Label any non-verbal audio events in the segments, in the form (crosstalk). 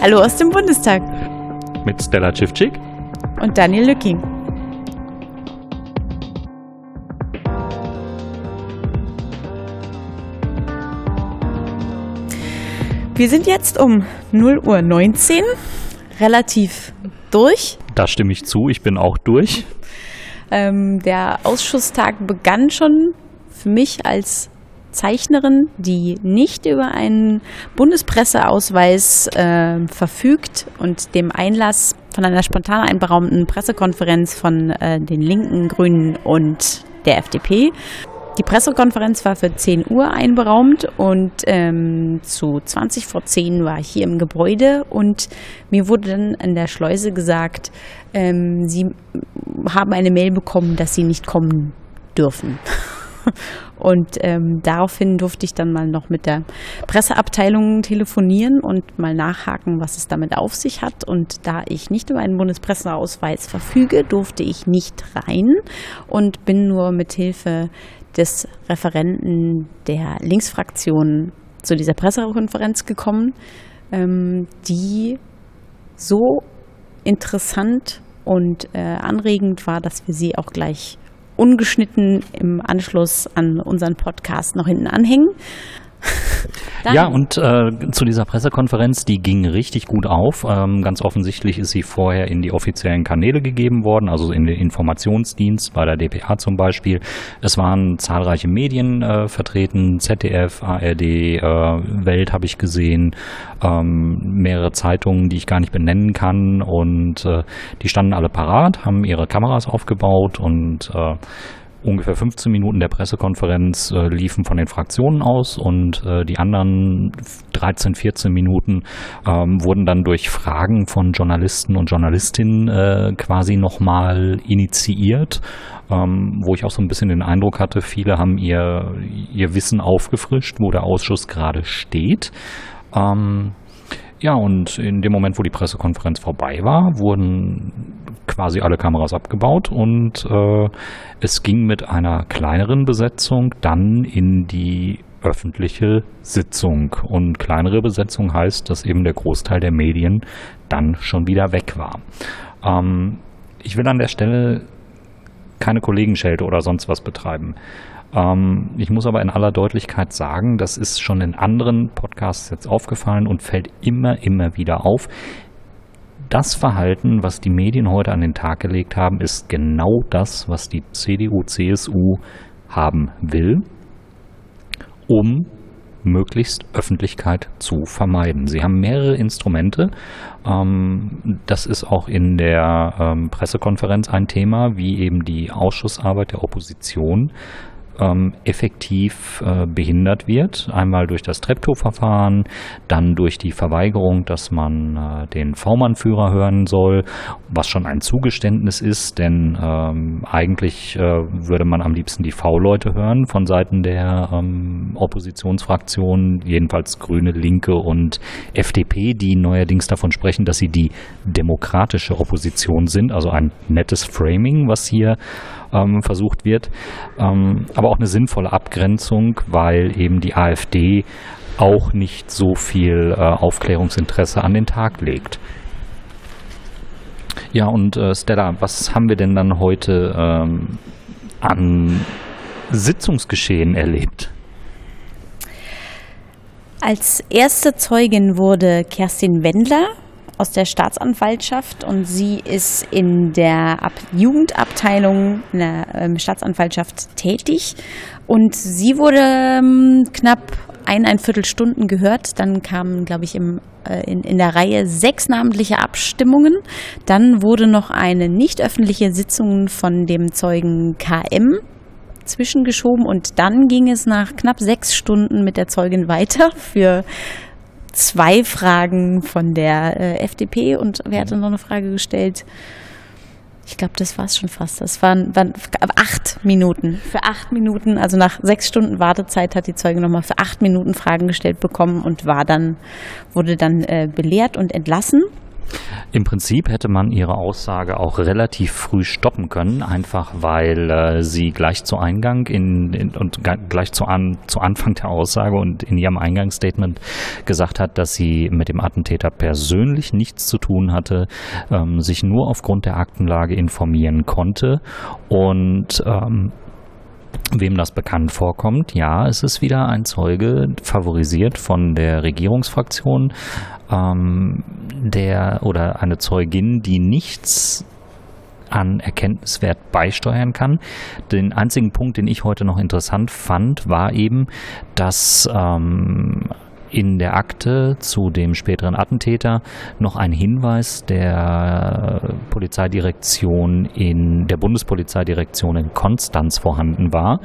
Hallo aus dem Bundestag. Mit Stella Civcik. Und Daniel Lücking. Wir sind jetzt um 0 Uhr 19, relativ durch. Da stimme ich zu, ich bin auch durch. Ähm, der Ausschusstag begann schon für mich als Zeichnerin, die nicht über einen Bundespresseausweis äh, verfügt und dem Einlass von einer spontan einberaumten Pressekonferenz von äh, den Linken, Grünen und der FDP. Die Pressekonferenz war für 10 Uhr einberaumt und ähm, zu 20 vor 10 war ich hier im Gebäude und mir wurde dann an der Schleuse gesagt, ähm, Sie haben eine Mail bekommen, dass Sie nicht kommen dürfen. (laughs) Und ähm, daraufhin durfte ich dann mal noch mit der Presseabteilung telefonieren und mal nachhaken, was es damit auf sich hat. Und da ich nicht über einen Bundespresseausweis verfüge, durfte ich nicht rein und bin nur mit Hilfe des Referenten der Linksfraktion zu dieser Pressekonferenz gekommen, ähm, die so interessant und äh, anregend war, dass wir sie auch gleich ungeschnitten im Anschluss an unseren Podcast noch hinten anhängen. Ja, und äh, zu dieser Pressekonferenz, die ging richtig gut auf. Ähm, ganz offensichtlich ist sie vorher in die offiziellen Kanäle gegeben worden, also in den Informationsdienst bei der DPA zum Beispiel. Es waren zahlreiche Medien äh, vertreten, ZDF, ARD, äh, Welt habe ich gesehen, ähm, mehrere Zeitungen, die ich gar nicht benennen kann. Und äh, die standen alle parat, haben ihre Kameras aufgebaut und äh, ungefähr 15 Minuten der Pressekonferenz äh, liefen von den Fraktionen aus und äh, die anderen 13, 14 Minuten ähm, wurden dann durch Fragen von Journalisten und Journalistinnen äh, quasi nochmal initiiert, ähm, wo ich auch so ein bisschen den Eindruck hatte, viele haben ihr, ihr Wissen aufgefrischt, wo der Ausschuss gerade steht. Ähm, ja, und in dem Moment, wo die Pressekonferenz vorbei war, wurden quasi alle Kameras abgebaut und äh, es ging mit einer kleineren Besetzung dann in die öffentliche Sitzung. Und kleinere Besetzung heißt, dass eben der Großteil der Medien dann schon wieder weg war. Ähm, ich will an der Stelle keine Kollegenschelte oder sonst was betreiben. Ähm, ich muss aber in aller Deutlichkeit sagen, das ist schon in anderen Podcasts jetzt aufgefallen und fällt immer, immer wieder auf. Das Verhalten, was die Medien heute an den Tag gelegt haben, ist genau das, was die CDU, CSU haben will, um möglichst Öffentlichkeit zu vermeiden. Sie haben mehrere Instrumente. Ähm, das ist auch in der ähm, Pressekonferenz ein Thema, wie eben die Ausschussarbeit der Opposition ähm, effektiv äh, behindert wird. Einmal durch das Treptow-Verfahren, dann durch die Verweigerung, dass man äh, den V-Mann-Führer hören soll, was schon ein Zugeständnis ist, denn ähm, eigentlich äh, würde man am liebsten die V-Leute hören von Seiten der ähm, Oppositionsfraktionen, jedenfalls Grüne, Linke und FDP, die neuerdings davon sprechen, dass sie die demokratische Opposition sind, also ein nettes Framing, was hier ähm, versucht wird, ähm, aber auch eine sinnvolle Abgrenzung, weil eben die AfD auch nicht so viel äh, Aufklärungsinteresse an den Tag legt. Ja, und äh, Stella, was haben wir denn dann heute ähm, an Sitzungsgeschehen erlebt? Als erste Zeugin wurde Kerstin Wendler aus der Staatsanwaltschaft und sie ist in der Ab Jugendabteilung in der ähm, Staatsanwaltschaft tätig und sie wurde ähm, knapp eineinviertel Stunden gehört. Dann kamen, glaube ich, im, äh, in, in der Reihe sechs namentliche Abstimmungen. Dann wurde noch eine nicht öffentliche Sitzung von dem Zeugen KM zwischengeschoben und dann ging es nach knapp sechs Stunden mit der Zeugin weiter für zwei Fragen von der äh, FDP und wer hatte noch eine Frage gestellt? Ich glaube, das war es schon fast. Das waren, waren acht Minuten. Für acht Minuten, also nach sechs Stunden Wartezeit hat die Zeuge nochmal für acht Minuten Fragen gestellt bekommen und war dann, wurde dann äh, belehrt und entlassen. Im Prinzip hätte man ihre Aussage auch relativ früh stoppen können, einfach weil äh, sie gleich zu Eingang in, in und gleich zu, an, zu Anfang der Aussage und in ihrem Eingangsstatement gesagt hat, dass sie mit dem Attentäter persönlich nichts zu tun hatte, ähm, sich nur aufgrund der Aktenlage informieren konnte. Und ähm, Wem das bekannt vorkommt, ja, es ist wieder ein Zeuge favorisiert von der Regierungsfraktion, ähm, der oder eine Zeugin, die nichts an Erkenntniswert beisteuern kann. Den einzigen Punkt, den ich heute noch interessant fand, war eben, dass ähm, in der Akte zu dem späteren Attentäter noch ein Hinweis der Polizeidirektion in der Bundespolizeidirektion in Konstanz vorhanden war,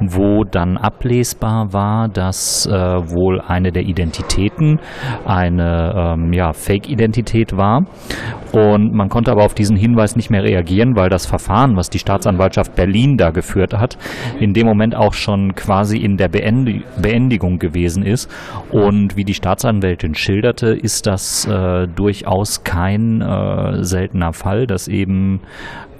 wo dann ablesbar war, dass äh, wohl eine der Identitäten eine ähm, ja, Fake-Identität war. Und man konnte aber auf diesen Hinweis nicht mehr reagieren, weil das Verfahren, was die Staatsanwaltschaft Berlin da geführt hat, in dem Moment auch schon quasi in der Beendigung gewesen ist. Und und wie die Staatsanwältin schilderte, ist das äh, durchaus kein äh, seltener Fall, dass eben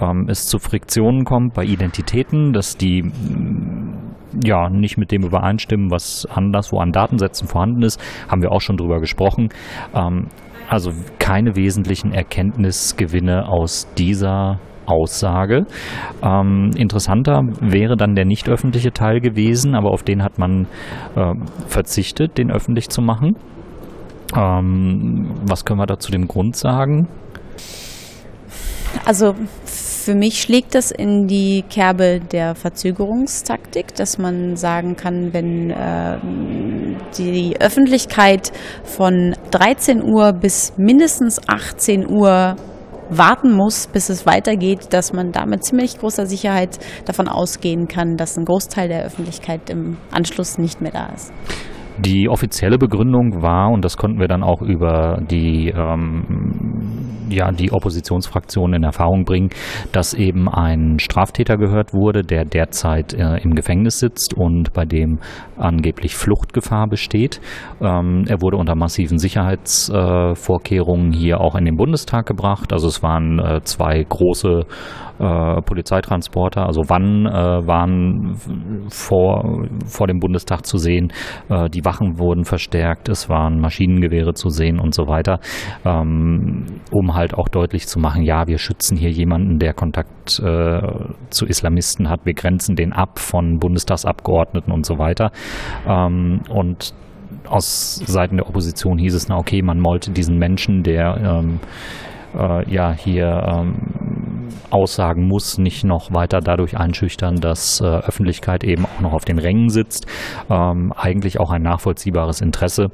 ähm, es zu Friktionen kommt bei Identitäten, dass die mm, ja nicht mit dem übereinstimmen, was anderswo an Datensätzen vorhanden ist. Haben wir auch schon drüber gesprochen. Ähm, also keine wesentlichen Erkenntnisgewinne aus dieser Aussage. Ähm, interessanter wäre dann der nicht öffentliche Teil gewesen, aber auf den hat man äh, verzichtet, den öffentlich zu machen. Ähm, was können wir da zu dem Grund sagen? Also für mich schlägt das in die Kerbe der Verzögerungstaktik, dass man sagen kann, wenn äh, die Öffentlichkeit von 13 Uhr bis mindestens 18 Uhr warten muss, bis es weitergeht, dass man da mit ziemlich großer Sicherheit davon ausgehen kann, dass ein Großteil der Öffentlichkeit im Anschluss nicht mehr da ist. Die offizielle Begründung war, und das konnten wir dann auch über die, ähm, ja, die Oppositionsfraktionen in Erfahrung bringen, dass eben ein Straftäter gehört wurde, der derzeit äh, im Gefängnis sitzt und bei dem angeblich Fluchtgefahr besteht. Ähm, er wurde unter massiven Sicherheitsvorkehrungen äh, hier auch in den Bundestag gebracht. Also es waren äh, zwei große äh, Polizeitransporter, also wann äh, waren vor, vor dem Bundestag zu sehen. Äh, Wachen wurden verstärkt, es waren Maschinengewehre zu sehen und so weiter, ähm, um halt auch deutlich zu machen, ja, wir schützen hier jemanden, der Kontakt äh, zu Islamisten hat, wir grenzen den ab von Bundestagsabgeordneten und so weiter. Ähm, und aus Seiten der Opposition hieß es, na okay, man wollte diesen Menschen, der ähm, äh, ja hier ähm, aussagen muss, nicht noch weiter dadurch einschüchtern, dass äh, Öffentlichkeit eben auch noch auf den Rängen sitzt. Ähm, eigentlich auch ein nachvollziehbares Interesse.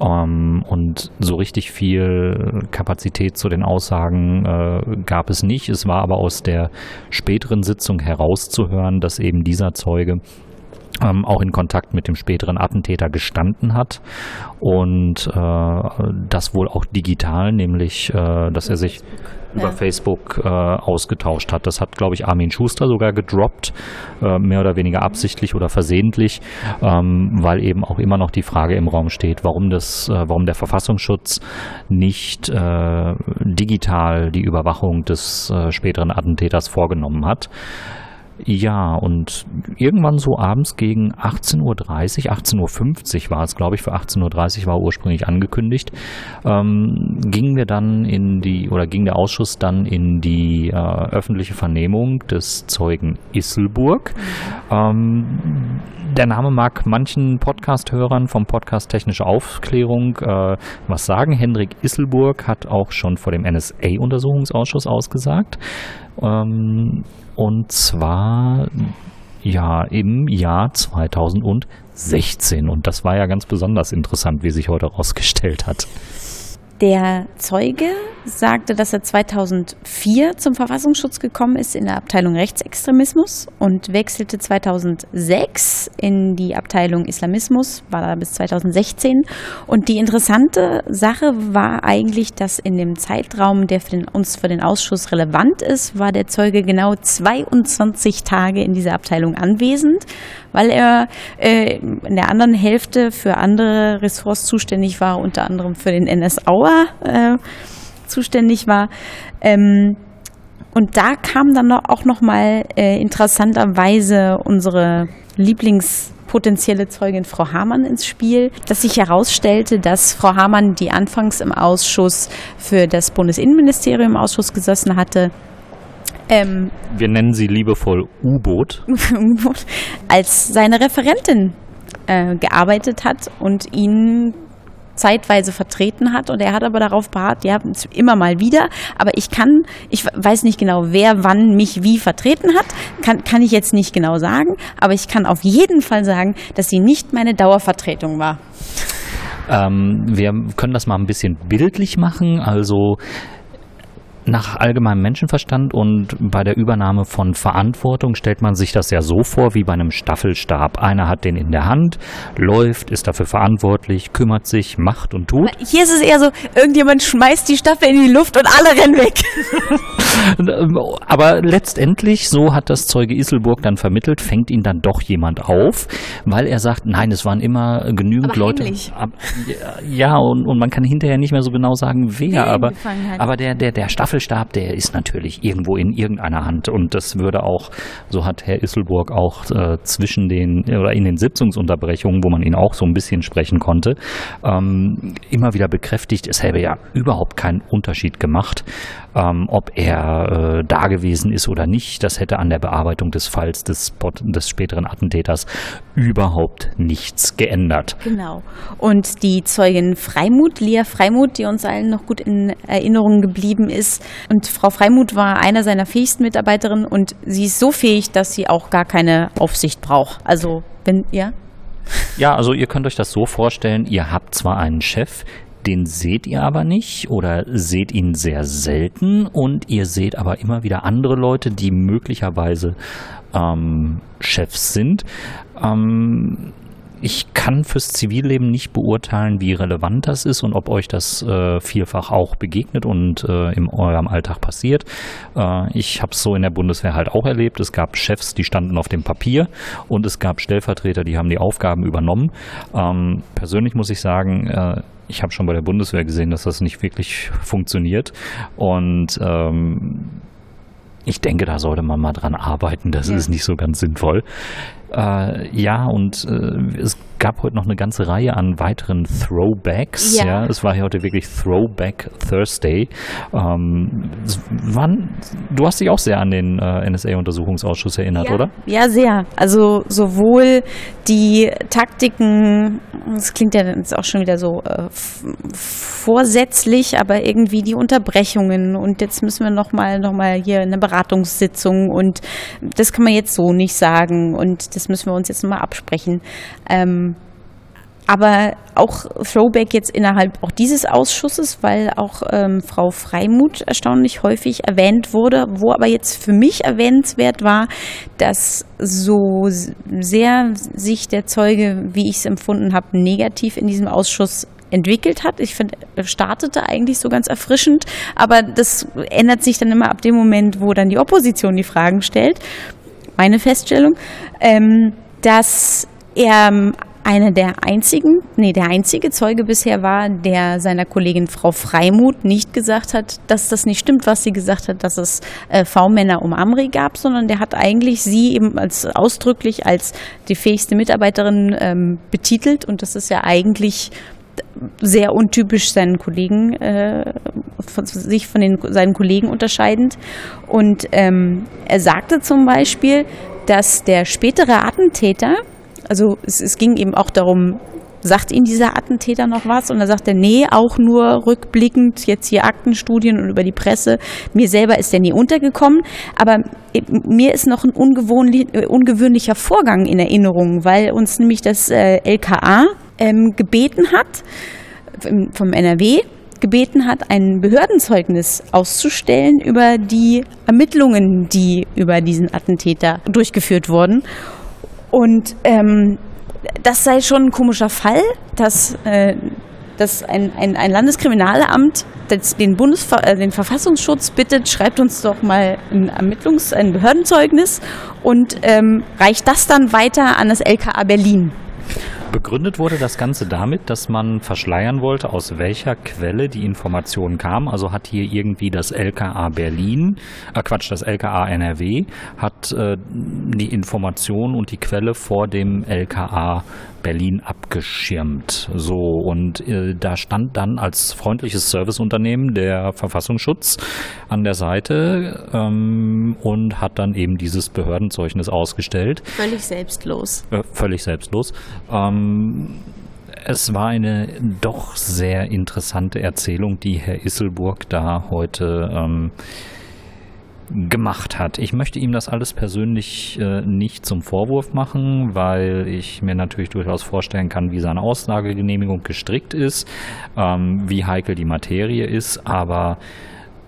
Ähm, und so richtig viel Kapazität zu den Aussagen äh, gab es nicht. Es war aber aus der späteren Sitzung herauszuhören, dass eben dieser Zeuge ähm, auch in Kontakt mit dem späteren Attentäter gestanden hat und äh, das wohl auch digital, nämlich äh, dass er sich über ja. Facebook äh, ausgetauscht hat. Das hat, glaube ich, Armin Schuster sogar gedroppt, äh, mehr oder weniger absichtlich oder versehentlich, ähm, weil eben auch immer noch die Frage im Raum steht, warum das, äh, warum der Verfassungsschutz nicht äh, digital die Überwachung des äh, späteren Attentäters vorgenommen hat. Ja, und irgendwann so abends gegen 18.30 Uhr, 18.50 Uhr war es, glaube ich, für 18.30 Uhr war ursprünglich angekündigt, ähm, gingen wir dann in die, oder ging der Ausschuss dann in die äh, öffentliche Vernehmung des Zeugen Isselburg. Ähm, der Name mag manchen Podcast-Hörern vom Podcast Technische Aufklärung äh, was sagen. Hendrik Isselburg hat auch schon vor dem NSA-Untersuchungsausschuss ausgesagt. Ähm, und zwar ja im Jahr 2016. Und das war ja ganz besonders interessant, wie sich heute herausgestellt hat. Der Zeuge sagte, dass er 2004 zum Verfassungsschutz gekommen ist in der Abteilung Rechtsextremismus und wechselte 2006 in die Abteilung Islamismus, war da bis 2016. Und die interessante Sache war eigentlich, dass in dem Zeitraum, der für den, uns für den Ausschuss relevant ist, war der Zeuge genau 22 Tage in dieser Abteilung anwesend, weil er äh, in der anderen Hälfte für andere Ressorts zuständig war, unter anderem für den NSAuer. Äh, zuständig war. Ähm, und da kam dann auch noch mal äh, interessanterweise unsere Lieblings potenzielle Zeugin Frau Hamann ins Spiel, dass sich herausstellte, dass Frau Hamann, die anfangs im Ausschuss für das Bundesinnenministerium Ausschuss gesessen hatte, ähm, wir nennen sie liebevoll (laughs) U-Boot, als seine Referentin äh, gearbeitet hat und ihn zeitweise vertreten hat. Und er hat aber darauf beharrt, ja, immer mal wieder, aber ich kann, ich weiß nicht genau, wer wann mich wie vertreten hat, kann, kann ich jetzt nicht genau sagen, aber ich kann auf jeden Fall sagen, dass sie nicht meine Dauervertretung war. Ähm, wir können das mal ein bisschen bildlich machen, also nach allgemeinem Menschenverstand und bei der Übernahme von Verantwortung stellt man sich das ja so vor wie bei einem Staffelstab. Einer hat den in der Hand, läuft, ist dafür verantwortlich, kümmert sich, macht und tut. Hier ist es eher so, irgendjemand schmeißt die Staffel in die Luft und alle rennen weg. (laughs) Aber letztendlich, so hat das Zeuge Isselburg dann vermittelt, fängt ihn dann doch jemand auf, weil er sagt, nein, es waren immer genügend aber Leute. Ja, und, und man kann hinterher nicht mehr so genau sagen, wer, aber, aber der, der, der Staffel Staffelstab, der ist natürlich irgendwo in irgendeiner Hand und das würde auch, so hat Herr Isselburg auch äh, zwischen den oder in den Sitzungsunterbrechungen, wo man ihn auch so ein bisschen sprechen konnte, ähm, immer wieder bekräftigt, es hätte ja überhaupt keinen Unterschied gemacht, ähm, ob er äh, da gewesen ist oder nicht. Das hätte an der Bearbeitung des Falls des, des späteren Attentäters überhaupt nichts geändert. Genau. Und die Zeugin Freimuth, Lia Freimuth, die uns allen noch gut in Erinnerung geblieben ist. Und Frau Freimuth war einer seiner fähigsten Mitarbeiterinnen und sie ist so fähig, dass sie auch gar keine Aufsicht braucht. Also, wenn, ja? Ja, also ihr könnt euch das so vorstellen, ihr habt zwar einen Chef, den seht ihr aber nicht oder seht ihn sehr selten und ihr seht aber immer wieder andere Leute, die möglicherweise ähm, Chefs sind. Ähm, ich kann fürs Zivilleben nicht beurteilen, wie relevant das ist und ob euch das äh, vielfach auch begegnet und äh, in eurem Alltag passiert. Äh, ich habe es so in der Bundeswehr halt auch erlebt. Es gab Chefs, die standen auf dem Papier und es gab Stellvertreter, die haben die Aufgaben übernommen. Ähm, persönlich muss ich sagen, äh, ich habe schon bei der Bundeswehr gesehen, dass das nicht wirklich funktioniert. Und ähm, ich denke, da sollte man mal dran arbeiten. Das ja. ist nicht so ganz sinnvoll. Äh, ja, und äh, es gab heute noch eine ganze Reihe an weiteren Throwbacks. Ja. ja es war hier heute wirklich Throwback Thursday. Ähm, wann, du hast dich auch sehr an den äh, NSA-Untersuchungsausschuss erinnert, ja. oder? Ja, sehr. Also sowohl die Taktiken, das klingt ja jetzt auch schon wieder so äh, vorsätzlich, aber irgendwie die Unterbrechungen und jetzt müssen wir nochmal noch mal hier eine Beratungssitzung und das kann man jetzt so nicht sagen und das müssen wir uns jetzt nochmal absprechen. Ähm, aber auch Throwback jetzt innerhalb auch dieses Ausschusses, weil auch ähm, Frau Freimuth erstaunlich häufig erwähnt wurde, wo aber jetzt für mich erwähnenswert war, dass so sehr sich der Zeuge, wie ich es empfunden habe, negativ in diesem Ausschuss entwickelt hat. Ich finde, startete eigentlich so ganz erfrischend, aber das ändert sich dann immer ab dem Moment, wo dann die Opposition die Fragen stellt. Meine Feststellung, ähm, dass er einer der einzigen, nee, der einzige Zeuge bisher war, der seiner Kollegin Frau Freimuth nicht gesagt hat, dass das nicht stimmt, was sie gesagt hat, dass es äh, V-Männer um Amri gab, sondern der hat eigentlich sie eben als ausdrücklich als die fähigste Mitarbeiterin ähm, betitelt. Und das ist ja eigentlich sehr untypisch seinen Kollegen, äh, von, sich von den, seinen Kollegen unterscheidend. Und ähm, er sagte zum Beispiel, dass der spätere Attentäter, also es, es ging eben auch darum, sagt Ihnen dieser Attentäter noch was? Und er, nee, auch nur rückblickend, jetzt hier Aktenstudien und über die Presse. Mir selber ist der nie untergekommen. Aber mir ist noch ein äh, ungewöhnlicher Vorgang in Erinnerung, weil uns nämlich das äh, LKA ähm, gebeten hat, vom NRW, gebeten hat, ein Behördenzeugnis auszustellen über die Ermittlungen, die über diesen Attentäter durchgeführt wurden. Und ähm, das sei schon ein komischer Fall, dass, äh, dass ein, ein, ein Landeskriminalamt den, Bundesver äh, den Verfassungsschutz bittet, schreibt uns doch mal ein Ermittlungs-, ein Behördenzeugnis und ähm, reicht das dann weiter an das LKA Berlin. Begründet wurde das Ganze damit, dass man verschleiern wollte, aus welcher Quelle die Information kam. Also hat hier irgendwie das LKA Berlin, äh Quatsch, das LKA NRW, hat äh, die Information und die Quelle vor dem LKA Berlin abgeschirmt. So, und äh, da stand dann als freundliches Serviceunternehmen der Verfassungsschutz an der Seite ähm, und hat dann eben dieses Behördenzeugnis ausgestellt. Völlig selbstlos. Äh, völlig selbstlos. Ähm, es war eine doch sehr interessante Erzählung, die Herr Isselburg da heute ähm, gemacht hat. Ich möchte ihm das alles persönlich äh, nicht zum Vorwurf machen, weil ich mir natürlich durchaus vorstellen kann, wie seine Aussagegenehmigung gestrickt ist, ähm, wie heikel die Materie ist, aber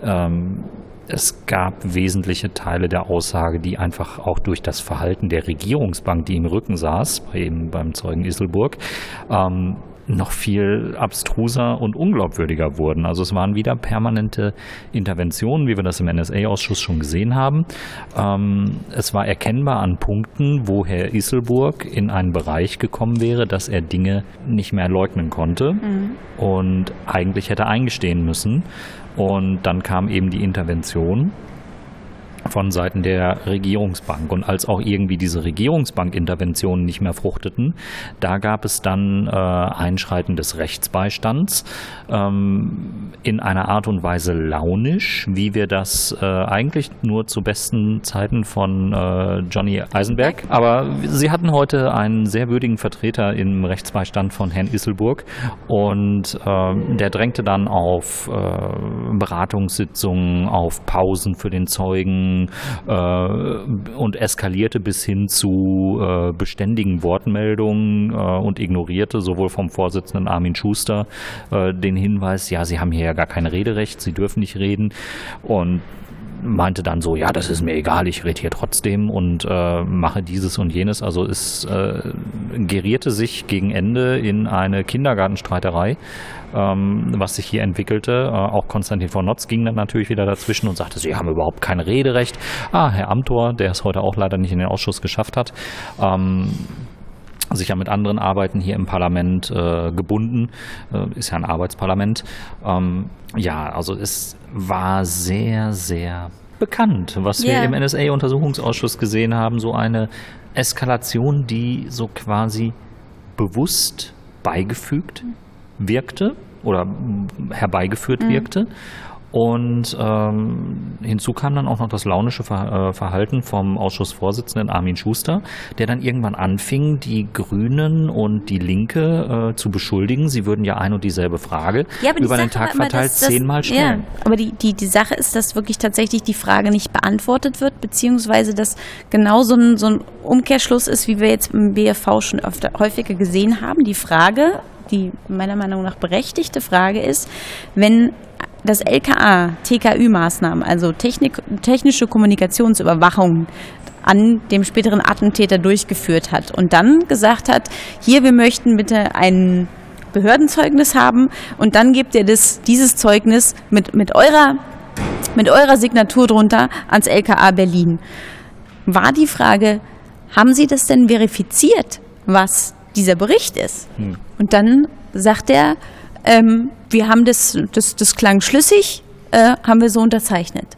ähm, es gab wesentliche Teile der Aussage, die einfach auch durch das Verhalten der Regierungsbank, die im Rücken saß, eben beim Zeugen Isselburg, ähm, noch viel abstruser und unglaubwürdiger wurden. Also es waren wieder permanente Interventionen, wie wir das im NSA-Ausschuss schon gesehen haben. Ähm, es war erkennbar an Punkten, wo Herr Isselburg in einen Bereich gekommen wäre, dass er Dinge nicht mehr leugnen konnte mhm. und eigentlich hätte eingestehen müssen. Und dann kam eben die Intervention von Seiten der Regierungsbank. Und als auch irgendwie diese Regierungsbank-Interventionen nicht mehr fruchteten, da gab es dann äh, Einschreiten des Rechtsbeistands ähm, in einer Art und Weise launisch, wie wir das äh, eigentlich nur zu besten Zeiten von äh, Johnny Eisenberg. Aber sie hatten heute einen sehr würdigen Vertreter im Rechtsbeistand von Herrn Isselburg und äh, der drängte dann auf äh, Beratungssitzungen, auf Pausen für den Zeugen, äh, und eskalierte bis hin zu äh, beständigen Wortmeldungen äh, und ignorierte sowohl vom Vorsitzenden Armin Schuster äh, den Hinweis, ja, Sie haben hier ja gar kein Rederecht, Sie dürfen nicht reden. Und meinte dann so, ja, das ist mir egal, ich rede hier trotzdem und äh, mache dieses und jenes. Also es äh, gerierte sich gegen Ende in eine Kindergartenstreiterei, ähm, was sich hier entwickelte. Äh, auch Konstantin von Notz ging dann natürlich wieder dazwischen und sagte, sie haben überhaupt kein Rederecht. Ah, Herr Amthor, der es heute auch leider nicht in den Ausschuss geschafft hat, ähm, sich ja mit anderen Arbeiten hier im Parlament äh, gebunden, äh, ist ja ein Arbeitsparlament. Ähm, ja, also es war sehr, sehr bekannt, was yeah. wir im NSA-Untersuchungsausschuss gesehen haben, so eine Eskalation, die so quasi bewusst beigefügt wirkte oder herbeigeführt mhm. wirkte und ähm, hinzu kam dann auch noch das launische äh, Verhalten vom Ausschussvorsitzenden Armin Schuster, der dann irgendwann anfing, die Grünen und die Linke äh, zu beschuldigen, sie würden ja ein und dieselbe Frage ja, über den Tag verteilt das, zehnmal stellen. Ja, aber die, die, die Sache ist, dass wirklich tatsächlich die Frage nicht beantwortet wird, beziehungsweise dass genau so ein, so ein Umkehrschluss ist, wie wir jetzt im BFV schon öfter, häufiger gesehen haben. Die Frage, die meiner Meinung nach berechtigte Frage ist, wenn das LKA TKÜ-Maßnahmen, also Technik, technische Kommunikationsüberwachung, an dem späteren Attentäter durchgeführt hat und dann gesagt hat, hier, wir möchten bitte ein Behördenzeugnis haben und dann gebt ihr das, dieses Zeugnis mit, mit, eurer, mit eurer Signatur drunter ans LKA Berlin. War die Frage, haben Sie das denn verifiziert, was dieser Bericht ist? Hm. Und dann sagt er, ähm, wir haben das, das, das klang schlüssig, äh, haben wir so unterzeichnet.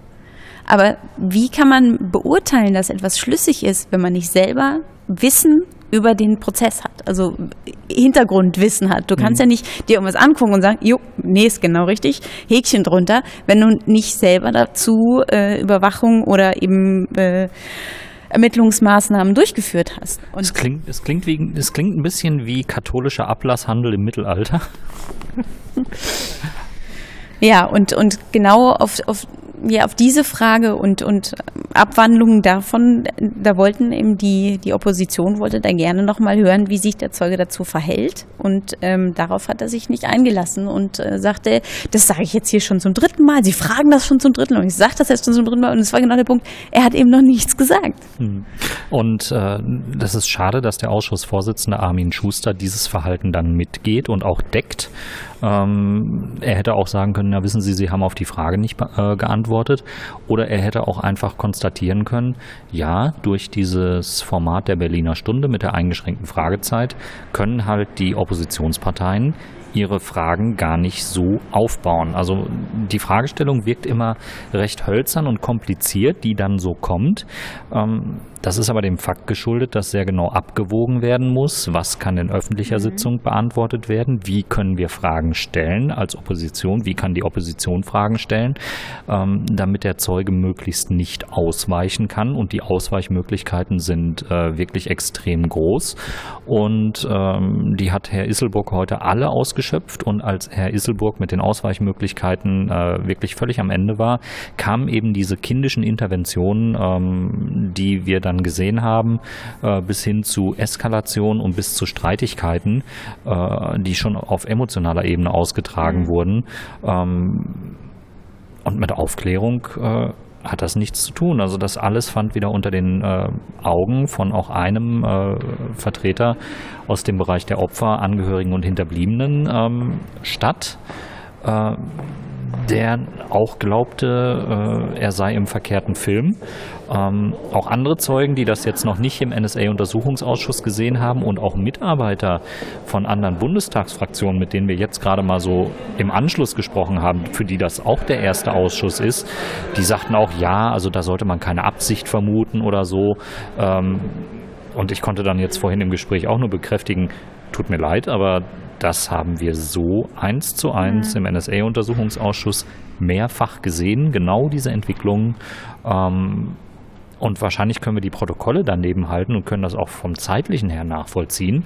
Aber wie kann man beurteilen, dass etwas schlüssig ist, wenn man nicht selber Wissen über den Prozess hat, also Hintergrundwissen hat. Du kannst mhm. ja nicht dir irgendwas angucken und sagen, jo, nee, ist genau richtig, Häkchen drunter, wenn du nicht selber dazu äh, Überwachung oder eben äh, Ermittlungsmaßnahmen durchgeführt hast. Und es klingt, es klingt wie, es klingt ein bisschen wie katholischer Ablasshandel im Mittelalter. (laughs) ja, und, und genau auf, auf ja, auf diese Frage und, und Abwandlungen davon, da wollten eben die, die Opposition wollte da gerne nochmal hören, wie sich der Zeuge dazu verhält. Und ähm, darauf hat er sich nicht eingelassen und äh, sagte, das sage ich jetzt hier schon zum dritten Mal. Sie fragen das schon zum dritten Mal. Und ich sage das jetzt schon zum dritten Mal. Und es war genau der Punkt, er hat eben noch nichts gesagt. Hm. Und äh, das ist schade, dass der Ausschussvorsitzende Armin Schuster dieses Verhalten dann mitgeht und auch deckt. Ähm, er hätte auch sagen können, na wissen Sie, Sie haben auf die Frage nicht äh, geantwortet beantwortet. Oder er hätte auch einfach konstatieren können, ja, durch dieses Format der Berliner Stunde mit der eingeschränkten Fragezeit können halt die Oppositionsparteien ihre Fragen gar nicht so aufbauen. Also die Fragestellung wirkt immer recht hölzern und kompliziert, die dann so kommt. Ähm, das ist aber dem Fakt geschuldet, dass sehr genau abgewogen werden muss, was kann in öffentlicher mhm. Sitzung beantwortet werden, wie können wir Fragen stellen als Opposition, wie kann die Opposition Fragen stellen, ähm, damit der Zeuge möglichst nicht ausweichen kann. Und die Ausweichmöglichkeiten sind äh, wirklich extrem groß. Und ähm, die hat Herr Isselburg heute alle ausgeschöpft. Und als Herr Isselburg mit den Ausweichmöglichkeiten äh, wirklich völlig am Ende war, kamen eben diese kindischen Interventionen, ähm, die wir dann gesehen haben, äh, bis hin zu Eskalation und bis zu Streitigkeiten, äh, die schon auf emotionaler Ebene ausgetragen mhm. wurden. Ähm, und mit Aufklärung äh, hat das nichts zu tun. Also das alles fand wieder unter den äh, Augen von auch einem äh, Vertreter aus dem Bereich der Opfer, Angehörigen und Hinterbliebenen ähm, statt. Äh, der auch glaubte, äh, er sei im verkehrten Film. Ähm, auch andere Zeugen, die das jetzt noch nicht im NSA-Untersuchungsausschuss gesehen haben und auch Mitarbeiter von anderen Bundestagsfraktionen, mit denen wir jetzt gerade mal so im Anschluss gesprochen haben, für die das auch der erste Ausschuss ist, die sagten auch, ja, also da sollte man keine Absicht vermuten oder so. Ähm, und ich konnte dann jetzt vorhin im Gespräch auch nur bekräftigen, tut mir leid, aber das haben wir so eins zu eins mhm. im NSA-Untersuchungsausschuss mehrfach gesehen, genau diese Entwicklung. Ähm, und wahrscheinlich können wir die Protokolle daneben halten und können das auch vom zeitlichen her nachvollziehen.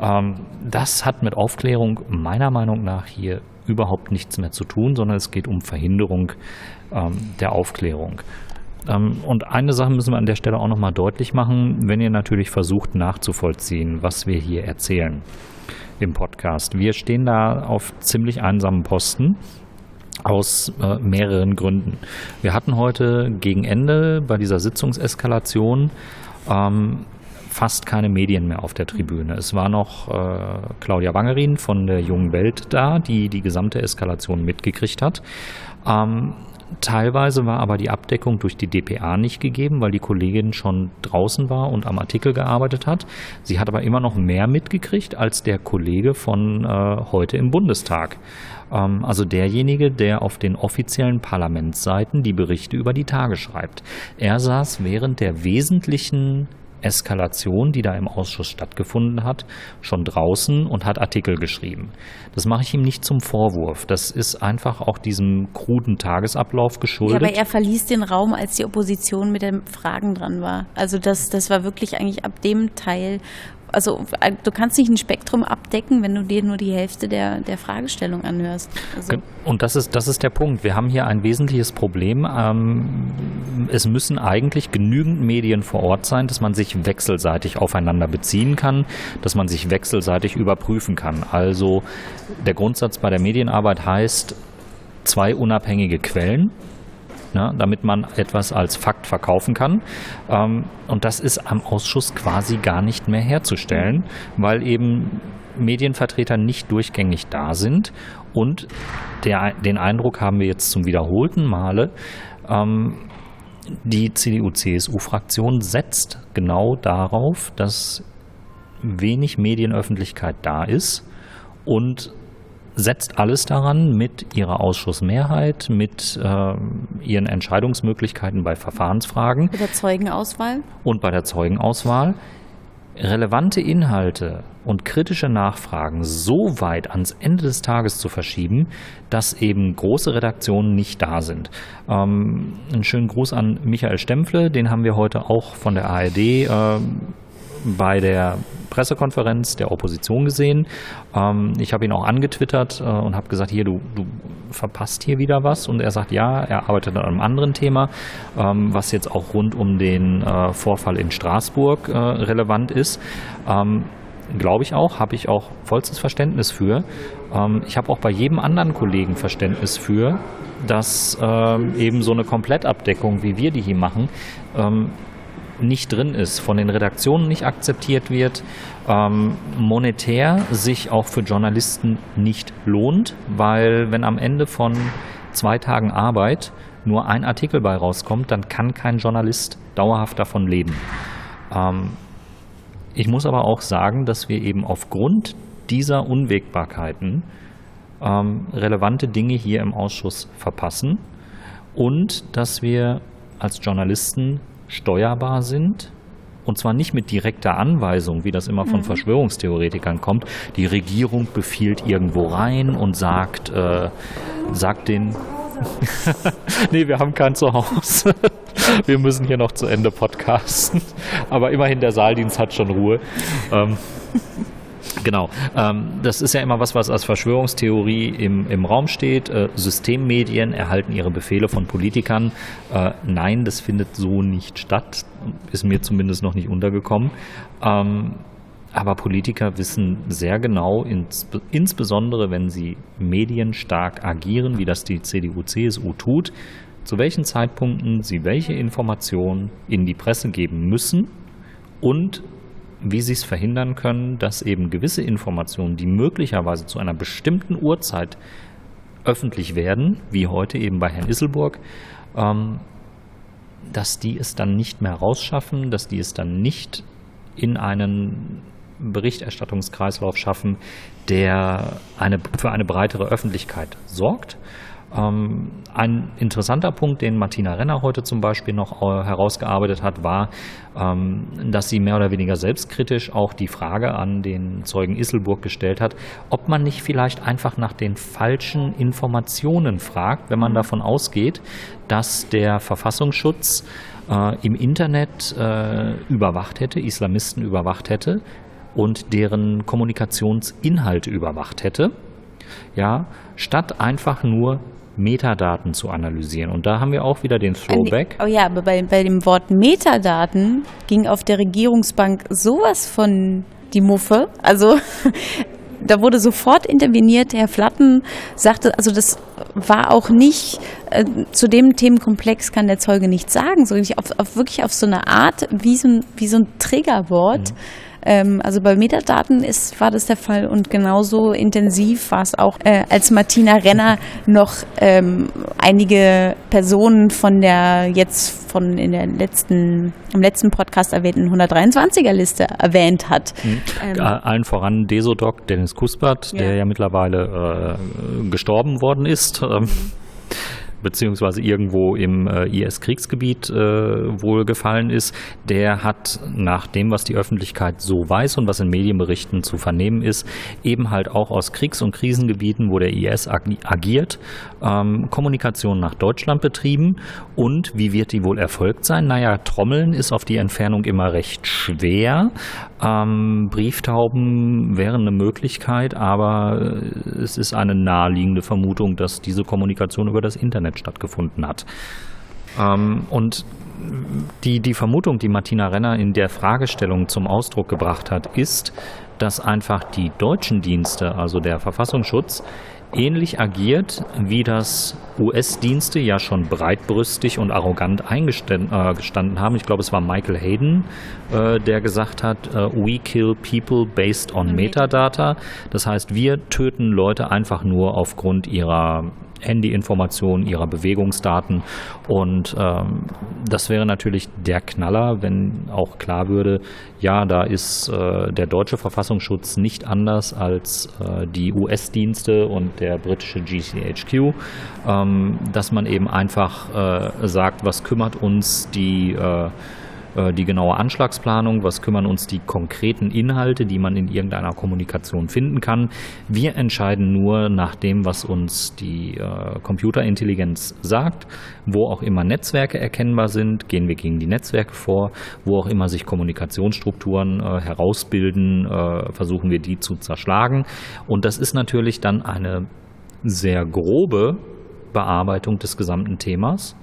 Ähm, das hat mit Aufklärung meiner Meinung nach hier überhaupt nichts mehr zu tun, sondern es geht um Verhinderung ähm, der Aufklärung. Ähm, und eine Sache müssen wir an der Stelle auch nochmal deutlich machen, wenn ihr natürlich versucht nachzuvollziehen, was wir hier erzählen im Podcast. Wir stehen da auf ziemlich einsamen Posten aus äh, mehreren Gründen. Wir hatten heute gegen Ende bei dieser Sitzungseskalation ähm, fast keine Medien mehr auf der Tribüne. Es war noch äh, Claudia Wangerin von der Jungen Welt da, die die gesamte Eskalation mitgekriegt hat. Ähm, Teilweise war aber die Abdeckung durch die DPA nicht gegeben, weil die Kollegin schon draußen war und am Artikel gearbeitet hat. Sie hat aber immer noch mehr mitgekriegt als der Kollege von äh, heute im Bundestag. Ähm, also derjenige, der auf den offiziellen Parlamentsseiten die Berichte über die Tage schreibt. Er saß während der wesentlichen Eskalation, die da im Ausschuss stattgefunden hat, schon draußen und hat Artikel geschrieben. Das mache ich ihm nicht zum Vorwurf. Das ist einfach auch diesem kruden Tagesablauf geschuldet. Ja, aber er verließ den Raum, als die Opposition mit den Fragen dran war. Also das, das war wirklich eigentlich ab dem Teil, also äh, du kannst nicht ein Spektrum abdecken, wenn du dir nur die Hälfte der, der Fragestellung anhörst. Also und das ist, das ist der Punkt. Wir haben hier ein wesentliches Problem. Ähm, es müssen eigentlich genügend Medien vor Ort sein, dass man sich wechselseitig aufeinander beziehen kann, dass man sich wechselseitig überprüfen kann. Also der Grundsatz bei der Medienarbeit heißt, zwei unabhängige Quellen ne, damit man etwas als Fakt verkaufen kann. Ähm, und das ist am Ausschuss quasi gar nicht mehr herzustellen, weil eben Medienvertreter nicht durchgängig da sind. Und der, den Eindruck haben wir jetzt zum wiederholten Male, ähm, die CDU-CSU-Fraktion setzt genau darauf, dass wenig Medienöffentlichkeit da ist und setzt alles daran, mit ihrer Ausschussmehrheit, mit äh, ihren Entscheidungsmöglichkeiten bei Verfahrensfragen. Bei der Zeugenauswahl. Und bei der Zeugenauswahl relevante Inhalte und kritische Nachfragen so weit ans Ende des Tages zu verschieben, dass eben große Redaktionen nicht da sind. Ähm, einen schönen Gruß an Michael Stempfle, den haben wir heute auch von der ARD äh, bei der Pressekonferenz der Opposition gesehen. Ähm, ich habe ihn auch angetwittert äh, und habe gesagt, hier, du, du verpasst hier wieder was. Und er sagt, ja, er arbeitet an einem anderen Thema, ähm, was jetzt auch rund um den äh, Vorfall in Straßburg äh, relevant ist. Ähm, Glaube ich auch, habe ich auch vollstes Verständnis für. Ich habe auch bei jedem anderen Kollegen Verständnis für, dass eben so eine Komplettabdeckung, wie wir die hier machen, nicht drin ist, von den Redaktionen nicht akzeptiert wird, ähm, monetär sich auch für Journalisten nicht lohnt, weil wenn am Ende von zwei Tagen Arbeit nur ein Artikel bei rauskommt, dann kann kein Journalist dauerhaft davon leben. Ähm, ich muss aber auch sagen, dass wir eben aufgrund dieser Unwägbarkeiten ähm, relevante Dinge hier im Ausschuss verpassen und dass wir als Journalisten steuerbar sind. Und zwar nicht mit direkter Anweisung, wie das immer von mhm. Verschwörungstheoretikern kommt. Die Regierung befiehlt irgendwo rein und sagt, äh, sagt den. (laughs) nee, wir haben kein Zuhause. (laughs) wir müssen hier noch zu Ende podcasten. Aber immerhin, der Saaldienst hat schon Ruhe. Ähm, Genau. Ähm, das ist ja immer was, was als Verschwörungstheorie im, im Raum steht. Äh, Systemmedien erhalten ihre Befehle von Politikern. Äh, nein, das findet so nicht statt. Ist mir zumindest noch nicht untergekommen. Ähm, aber Politiker wissen sehr genau, ins, insbesondere wenn sie medienstark agieren, wie das die CDU, CSU tut, zu welchen Zeitpunkten sie welche Informationen in die Presse geben müssen und wie sie es verhindern können, dass eben gewisse Informationen, die möglicherweise zu einer bestimmten Uhrzeit öffentlich werden, wie heute eben bei Herrn Isselburg, ähm, dass die es dann nicht mehr rausschaffen, dass die es dann nicht in einen Berichterstattungskreislauf schaffen, der eine, für eine breitere Öffentlichkeit sorgt ein interessanter Punkt, den Martina Renner heute zum Beispiel noch äh, herausgearbeitet hat, war, ähm, dass sie mehr oder weniger selbstkritisch auch die Frage an den Zeugen Isselburg gestellt hat, ob man nicht vielleicht einfach nach den falschen Informationen fragt, wenn man davon ausgeht, dass der Verfassungsschutz äh, im Internet äh, überwacht hätte, Islamisten überwacht hätte und deren Kommunikationsinhalte überwacht hätte. Ja, statt einfach nur Metadaten zu analysieren. Und da haben wir auch wieder den Throwback. Oh ja, aber bei, bei dem Wort Metadaten ging auf der Regierungsbank sowas von die Muffe. Also (laughs) da wurde sofort interveniert. Herr Flatten sagte, also das war auch nicht, äh, zu dem Themenkomplex kann der Zeuge nichts sagen, so auf, auf wirklich auf so eine Art, wie so ein, wie so ein Triggerwort. Mhm ähm, also bei Metadaten ist, war das der Fall und genauso intensiv war es auch, äh, als Martina Renner noch ähm, einige Personen von der jetzt von in der letzten, im letzten Podcast erwähnten 123er Liste erwähnt hat. Mhm. Ähm, Allen voran Desodoc Dennis Kuspert, ja. der ja mittlerweile äh, gestorben worden ist. Ähm, beziehungsweise irgendwo im äh, IS-Kriegsgebiet äh, wohl gefallen ist, der hat nach dem, was die Öffentlichkeit so weiß und was in Medienberichten zu vernehmen ist, eben halt auch aus Kriegs- und Krisengebieten, wo der IS ag agiert, ähm, Kommunikation nach Deutschland betrieben. Und wie wird die wohl erfolgt sein? Naja, Trommeln ist auf die Entfernung immer recht schwer. Ähm, Brieftauben wären eine Möglichkeit, aber äh, es ist eine naheliegende Vermutung, dass diese Kommunikation über das Internet stattgefunden hat. Ähm, und die, die Vermutung, die Martina Renner in der Fragestellung zum Ausdruck gebracht hat, ist, dass einfach die deutschen Dienste, also der Verfassungsschutz, ähnlich agiert, wie das US-Dienste ja schon breitbrüstig und arrogant eingestanden äh, haben. Ich glaube, es war Michael Hayden, äh, der gesagt hat, äh, we kill people based on Metadata. Das heißt, wir töten Leute einfach nur aufgrund ihrer Handyinformationen, ihrer Bewegungsdaten. Und ähm, das wäre natürlich der Knaller, wenn auch klar würde, ja, da ist äh, der deutsche Verfassungsschutz nicht anders als äh, die US-Dienste und der britische GCHQ, ähm, dass man eben einfach äh, sagt, was kümmert uns die äh, die genaue Anschlagsplanung, was kümmern uns die konkreten Inhalte, die man in irgendeiner Kommunikation finden kann. Wir entscheiden nur nach dem, was uns die äh, Computerintelligenz sagt. Wo auch immer Netzwerke erkennbar sind, gehen wir gegen die Netzwerke vor. Wo auch immer sich Kommunikationsstrukturen äh, herausbilden, äh, versuchen wir die zu zerschlagen. Und das ist natürlich dann eine sehr grobe Bearbeitung des gesamten Themas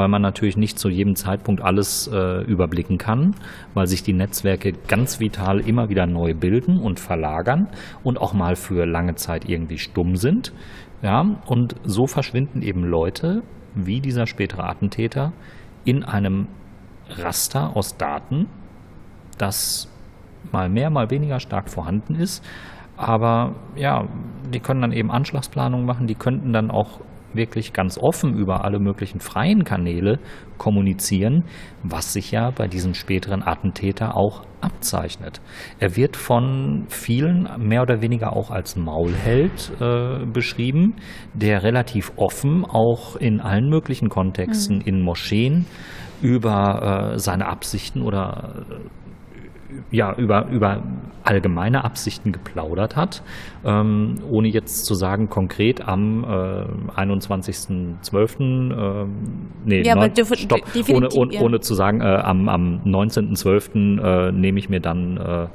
weil man natürlich nicht zu jedem Zeitpunkt alles äh, überblicken kann, weil sich die Netzwerke ganz vital immer wieder neu bilden und verlagern und auch mal für lange Zeit irgendwie stumm sind. Ja, und so verschwinden eben Leute, wie dieser spätere Attentäter, in einem Raster aus Daten, das mal mehr, mal weniger stark vorhanden ist. Aber ja, die können dann eben Anschlagsplanung machen, die könnten dann auch wirklich ganz offen über alle möglichen freien Kanäle kommunizieren, was sich ja bei diesem späteren Attentäter auch abzeichnet. Er wird von vielen mehr oder weniger auch als Maulheld äh, beschrieben, der relativ offen auch in allen möglichen Kontexten mhm. in Moscheen über äh, seine Absichten oder äh, ja, über, über allgemeine Absichten geplaudert hat, ähm, ohne jetzt zu sagen, konkret am äh, 21.12., äh, nee, ja, neun, stopp, ohne, ohne, ja. ohne, zu sagen, äh, am, am 19.12. Äh, nehme ich mir dann äh,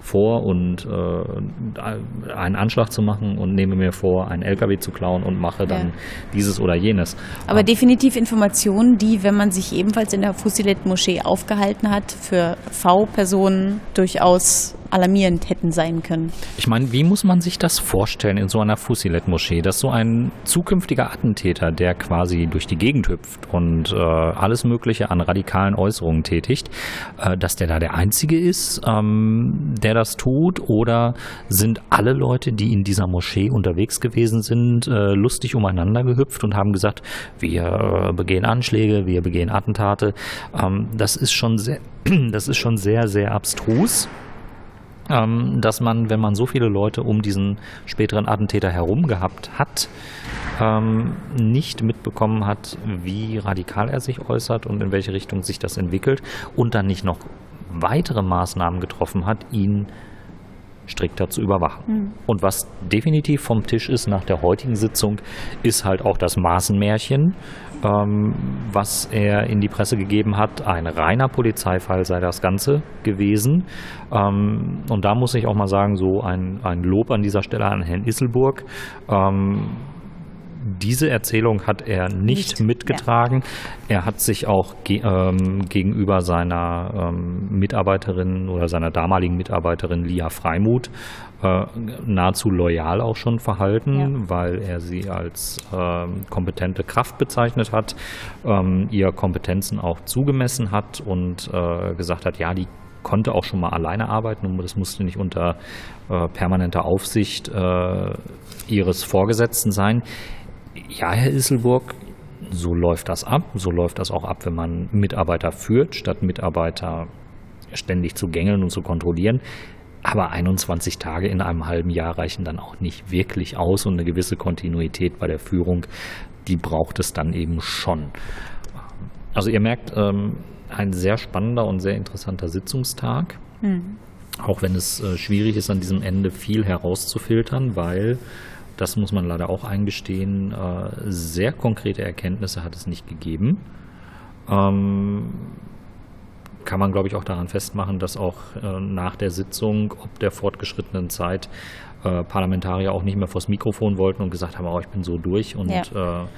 vor und äh, einen Anschlag zu machen und nehme mir vor, einen LKW zu klauen und mache dann ja. dieses oder jenes. Aber ähm, definitiv Informationen, die, wenn man sich ebenfalls in der Fusilet-Moschee aufgehalten hat, für V-Personen durchaus alarmierend hätten sein können. Ich meine, wie muss man sich das vorstellen in so einer Fusilet-Moschee, dass so ein zukünftiger Attentäter, der quasi durch die Gegend hüpft und äh, alles Mögliche an radikalen Äußerungen tätigt, äh, dass der da der Einzige ist, ähm, der das tut? Oder sind alle Leute, die in dieser Moschee unterwegs gewesen sind, äh, lustig umeinander gehüpft und haben gesagt, wir äh, begehen Anschläge, wir begehen Attentate? Ähm, das ist schon sehr, (clears throat) das ist schon sehr, sehr abstrus ähm, dass man, wenn man so viele Leute um diesen späteren Attentäter herum gehabt hat, ähm, nicht mitbekommen hat, wie radikal er sich äußert und in welche Richtung sich das entwickelt und dann nicht noch weitere Maßnahmen getroffen hat, ihn strikter zu überwachen. Mhm. Und was definitiv vom Tisch ist nach der heutigen Sitzung, ist halt auch das Maßenmärchen, ähm, was er in die Presse gegeben hat. Ein reiner Polizeifall sei das Ganze gewesen. Ähm, und da muss ich auch mal sagen, so ein, ein Lob an dieser Stelle an Herrn Isselburg. Ähm, diese Erzählung hat er nicht, nicht. mitgetragen. Ja. Er hat sich auch ge ähm, gegenüber seiner ähm, Mitarbeiterin oder seiner damaligen Mitarbeiterin Lia Freimuth äh, nahezu loyal auch schon verhalten, ja. weil er sie als äh, kompetente Kraft bezeichnet hat, ähm, ihr Kompetenzen auch zugemessen hat und äh, gesagt hat, ja, die konnte auch schon mal alleine arbeiten und das musste nicht unter äh, permanenter Aufsicht äh, ihres Vorgesetzten sein. Ja, Herr Isselburg, so läuft das ab. So läuft das auch ab, wenn man Mitarbeiter führt, statt Mitarbeiter ständig zu gängeln und zu kontrollieren. Aber 21 Tage in einem halben Jahr reichen dann auch nicht wirklich aus und eine gewisse Kontinuität bei der Führung, die braucht es dann eben schon. Also ihr merkt, ähm, ein sehr spannender und sehr interessanter Sitzungstag. Mhm. Auch wenn es äh, schwierig ist, an diesem Ende viel herauszufiltern, weil das muss man leider auch eingestehen, äh, sehr konkrete Erkenntnisse hat es nicht gegeben. Ähm, kann man, glaube ich, auch daran festmachen, dass auch äh, nach der Sitzung, ob der fortgeschrittenen Zeit, äh, Parlamentarier auch nicht mehr vors Mikrofon wollten und gesagt haben, oh, ich bin so durch und ja.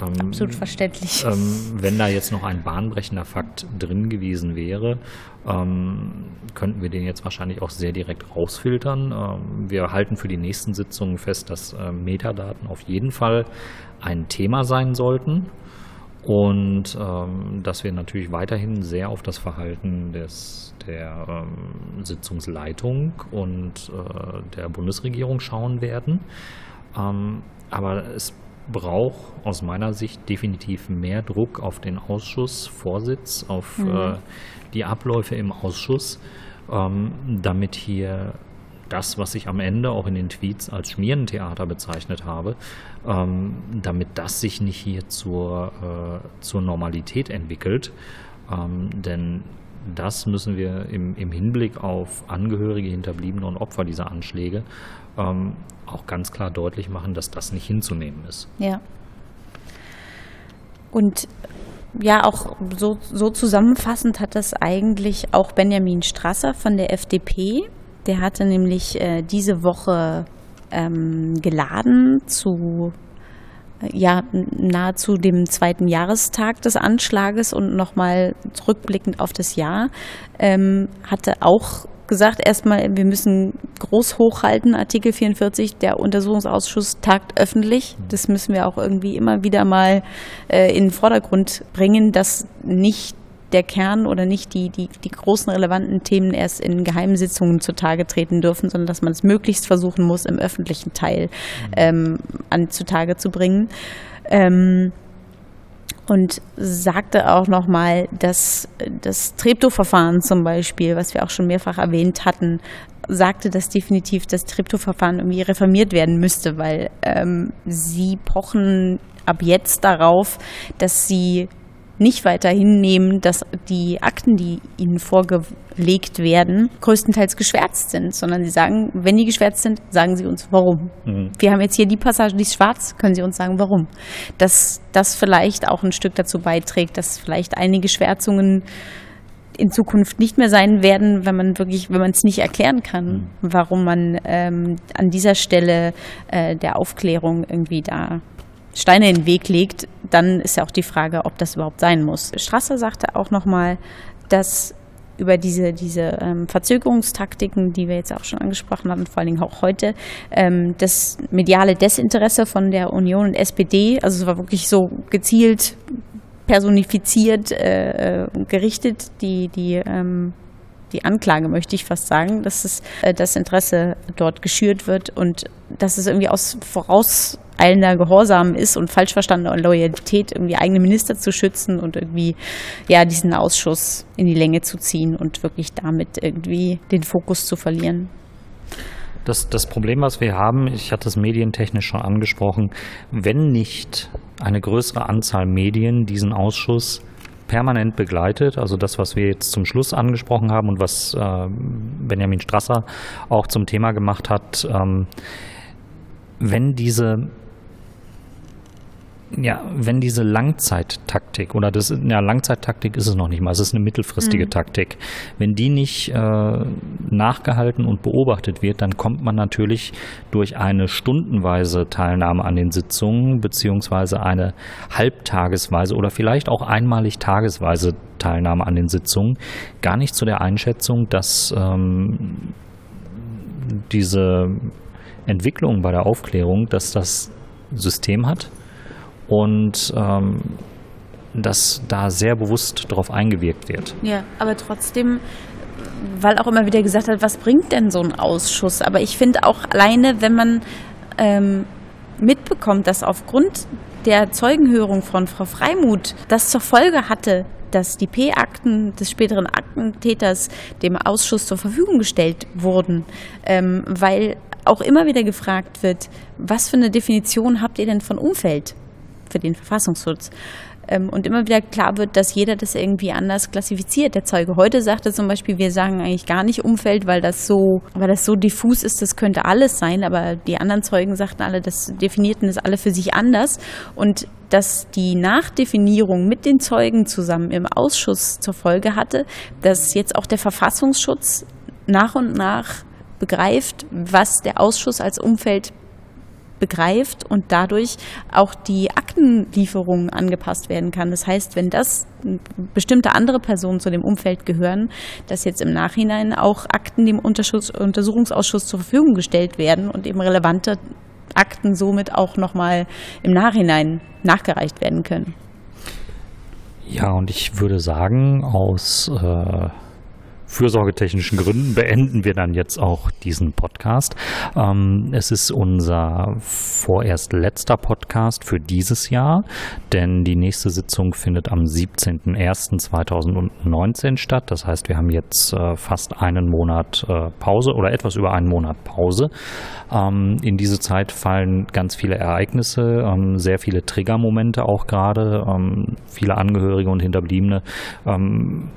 Ähm, Absolut verständlich. Ähm, wenn da jetzt noch ein bahnbrechender Fakt drin gewesen wäre, ähm, könnten wir den jetzt wahrscheinlich auch sehr direkt rausfiltern. Ähm, wir halten für die nächsten Sitzungen fest, dass äh, Metadaten auf jeden Fall ein Thema sein sollten und ähm, dass wir natürlich weiterhin sehr auf das Verhalten des, der ähm, Sitzungsleitung und äh, der Bundesregierung schauen werden. aber es braucht aus meiner Sicht definitiv mehr Druck auf den Ausschussvorsitz, auf mhm. äh, die Abläufe im Ausschuss, ähm, damit hier das, was ich am Ende auch in den Tweets als Schmierentheater bezeichnet habe, ähm, damit das sich nicht hier zur, äh, zur Normalität entwickelt. Ähm, denn das müssen wir im, im Hinblick auf Angehörige, Hinterbliebene und Opfer dieser Anschläge ähm, auch ganz klar deutlich machen, dass das nicht hinzunehmen ist. Ja. Und ja, auch so, so zusammenfassend hat das eigentlich auch Benjamin Strasser von der FDP. Der hatte nämlich äh, diese Woche ähm, geladen zu ja, nahezu dem zweiten Jahrestag des Anschlages und nochmal zurückblickend auf das Jahr, ähm, hatte auch gesagt, erstmal, wir müssen groß hochhalten, Artikel 44, der Untersuchungsausschuss tagt öffentlich. Das müssen wir auch irgendwie immer wieder mal äh, in den Vordergrund bringen, dass nicht der Kern oder nicht die, die, die großen relevanten Themen erst in geheimen Sitzungen zutage treten dürfen, sondern dass man es möglichst versuchen muss, im öffentlichen Teil ähm, an zutage zu bringen. Ähm, und sagte auch nochmal, dass das Treptow-Verfahren zum Beispiel, was wir auch schon mehrfach erwähnt hatten, sagte, dass definitiv das Treptow-Verfahren irgendwie reformiert werden müsste, weil ähm, sie pochen ab jetzt darauf, dass sie nicht weiter hinnehmen, dass die Akten, die ihnen vorgelegt werden, größtenteils geschwärzt sind, sondern sie sagen, wenn die geschwärzt sind, sagen sie uns warum. Mhm. Wir haben jetzt hier die Passage, die ist schwarz, können sie uns sagen warum. Dass das vielleicht auch ein Stück dazu beiträgt, dass vielleicht einige Schwärzungen in Zukunft nicht mehr sein werden, wenn man wirklich, wenn man es nicht erklären kann, mhm. warum man ähm, an dieser Stelle äh, der Aufklärung irgendwie da Steine in den Weg legt, dann ist ja auch die Frage, ob das überhaupt sein muss. Strasser sagte auch nochmal, dass über diese, diese ähm, Verzögerungstaktiken, die wir jetzt auch schon angesprochen haben, vor allen Dingen auch heute, ähm, das mediale Desinteresse von der Union und SPD, also es war wirklich so gezielt personifiziert äh, äh gerichtet, die, die ähm, die Anklage, möchte ich fast sagen, dass es, äh, das Interesse dort geschürt wird und dass es irgendwie aus voraus eilender Gehorsam ist und falsch verstandener Loyalität, irgendwie eigene Minister zu schützen und irgendwie ja diesen Ausschuss in die Länge zu ziehen und wirklich damit irgendwie den Fokus zu verlieren. Das, das Problem, was wir haben, ich hatte es medientechnisch schon angesprochen, wenn nicht eine größere Anzahl Medien diesen Ausschuss permanent begleitet, also das, was wir jetzt zum Schluss angesprochen haben und was äh, Benjamin Strasser auch zum Thema gemacht hat, ähm, wenn diese ja, wenn diese Langzeittaktik oder das ja Langzeittaktik ist es noch nicht mal, es ist eine mittelfristige mhm. Taktik. Wenn die nicht äh, nachgehalten und beobachtet wird, dann kommt man natürlich durch eine stundenweise Teilnahme an den Sitzungen beziehungsweise eine halbtagesweise oder vielleicht auch einmalig tagesweise Teilnahme an den Sitzungen gar nicht zu der Einschätzung, dass ähm, diese Entwicklung bei der Aufklärung, dass das System hat und ähm, dass da sehr bewusst darauf eingewirkt wird. Ja, aber trotzdem, weil auch immer wieder gesagt hat, was bringt denn so ein Ausschuss? Aber ich finde auch alleine, wenn man ähm, mitbekommt, dass aufgrund der Zeugenhörung von Frau Freimuth das zur Folge hatte, dass die P-Akten des späteren Aktentäters dem Ausschuss zur Verfügung gestellt wurden, ähm, weil auch immer wieder gefragt wird, was für eine Definition habt ihr denn von Umfeld? Für den Verfassungsschutz. Ähm, und immer wieder klar wird, dass jeder das irgendwie anders klassifiziert. Der Zeuge heute sagte zum Beispiel, wir sagen eigentlich gar nicht Umfeld, weil das so, weil das so diffus ist, das könnte alles sein. Aber die anderen Zeugen sagten alle, das definierten das alle für sich anders. Und dass die Nachdefinierung mit den Zeugen zusammen im Ausschuss zur Folge hatte, dass jetzt auch der Verfassungsschutz nach und nach begreift, was der Ausschuss als Umfeld begreift und dadurch auch die Aktenlieferung angepasst werden kann. Das heißt, wenn das bestimmte andere Personen zu dem Umfeld gehören, dass jetzt im Nachhinein auch Akten dem Untersuchungsausschuss zur Verfügung gestellt werden und eben relevante Akten somit auch nochmal im Nachhinein nachgereicht werden können. Ja, und ich würde sagen, aus äh fürsorgetechnischen Gründen beenden wir dann jetzt auch diesen Podcast. Ähm, es ist unser vorerst letzter Podcast für dieses Jahr, denn die nächste Sitzung findet am 17.01.2019 statt. Das heißt, wir haben jetzt äh, fast einen Monat äh, Pause oder etwas über einen Monat Pause. Ähm, in diese Zeit fallen ganz viele Ereignisse, ähm, sehr viele Triggermomente auch gerade, ähm, viele Angehörige und Hinterbliebene ähm,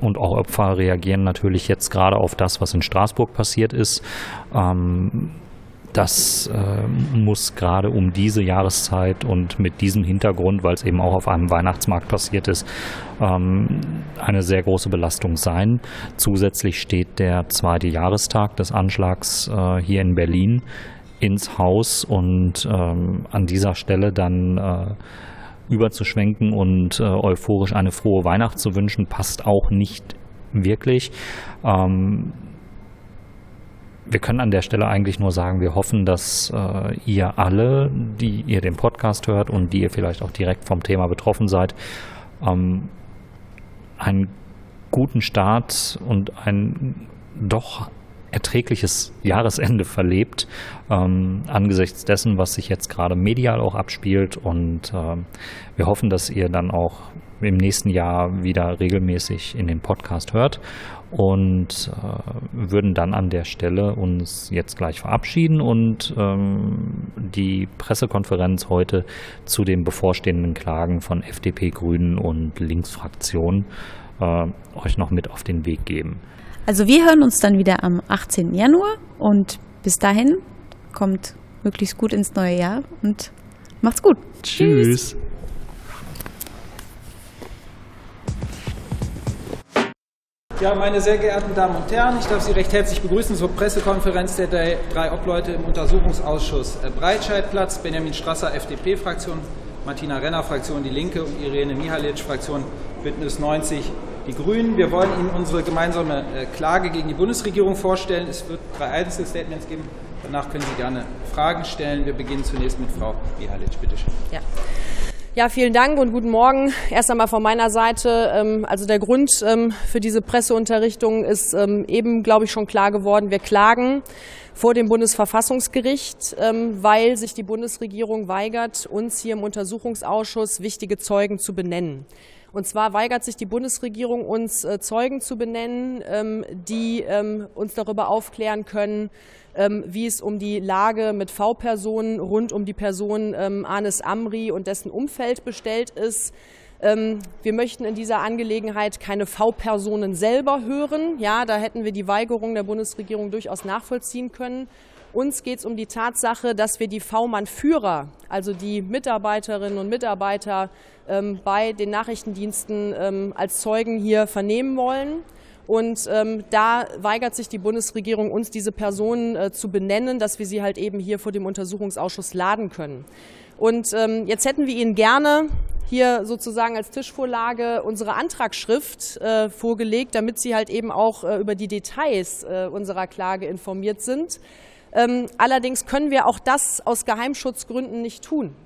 und auch Opfer reagieren natürlich jetzt gerade auf das, was in Straßburg passiert ist. Ähm, das äh, muss gerade um diese Jahreszeit und mit diesem Hintergrund, weil es eben auch auf einem Weihnachtsmarkt passiert ist, ähm, eine sehr große Belastung sein. Zusätzlich steht der zweite Jahrestag des Anschlags äh, hier in Berlin ins Haus und ähm, an dieser Stelle dann äh, überzuschwenken und äh, euphorisch eine frohe Weihnacht zu wünschen, passt auch nicht wirklich. Ähm, wir können an der Stelle eigentlich nur sagen, wir hoffen, dass äh, ihr alle, die ihr den Podcast hört und die ihr vielleicht auch direkt vom Thema betroffen seid, ähm, einen guten Start und einen doch erträgliches Jahresende verlebt, ähm, angesichts dessen, was sich jetzt gerade medial auch abspielt. Und äh, wir hoffen, dass ihr dann auch im nächsten Jahr wieder regelmäßig in den Podcast hört und äh, würden dann an der Stelle uns jetzt gleich verabschieden und ähm, die Pressekonferenz heute zu den bevorstehenden Klagen von FDP, Grünen und Linksfraktionen äh, euch noch mit auf den Weg geben. Also wir hören uns dann wieder am 18. Januar und bis dahin kommt möglichst gut ins neue Jahr und macht's gut. Tschüss. Tschüss. Ja, meine sehr geehrten Damen und Herren, ich darf Sie recht herzlich begrüßen zur Pressekonferenz der drei Obleute im Untersuchungsausschuss Breitscheidplatz, Benjamin Strasser, FDP-Fraktion, Martina Renner, Fraktion Die Linke und Irene Mihalic, Fraktion Bündnis 90, die Grünen. Wir wollen Ihnen unsere gemeinsame äh, Klage gegen die Bundesregierung vorstellen. Es wird drei Einzelstatements geben. Danach können Sie gerne Fragen stellen. Wir beginnen zunächst mit Frau Mihalic. Bitte schön. Ja. Ja, vielen Dank und guten Morgen. Erst einmal von meiner Seite. Ähm, also der Grund ähm, für diese Presseunterrichtung ist ähm, eben, glaube ich, schon klar geworden. Wir klagen vor dem Bundesverfassungsgericht, weil sich die Bundesregierung weigert, uns hier im Untersuchungsausschuss wichtige Zeugen zu benennen. Und zwar weigert sich die Bundesregierung, uns äh, Zeugen zu benennen, die uns darüber aufklären können, ähm, wie es um die Lage mit V-Personen rund um die Person ähm, Anis Amri und dessen Umfeld bestellt ist. Ähm, wir möchten in dieser Angelegenheit keine V-Personen selber hören. Ja, da hätten wir die Weigerung der Bundesregierung durchaus nachvollziehen können. Uns geht es um die Tatsache, dass wir die V-Mann-Führer, also die Mitarbeiterinnen und Mitarbeiter ähm, bei den Nachrichtendiensten ähm, als Zeugen hier vernehmen wollen. Und ähm, da weigert sich die Bundesregierung, uns diese Personen äh, zu benennen, dass wir sie halt eben hier vor dem Untersuchungsausschuss laden können. Und ähm, jetzt hätten wir Ihnen gerne hier sozusagen als Tischvorlage unsere Antragsschrift äh, vorgelegt, damit Sie halt eben auch äh, über die Details äh, unserer Klage informiert sind. Ähm, allerdings können wir auch das aus Geheimschutzgründen nicht tun.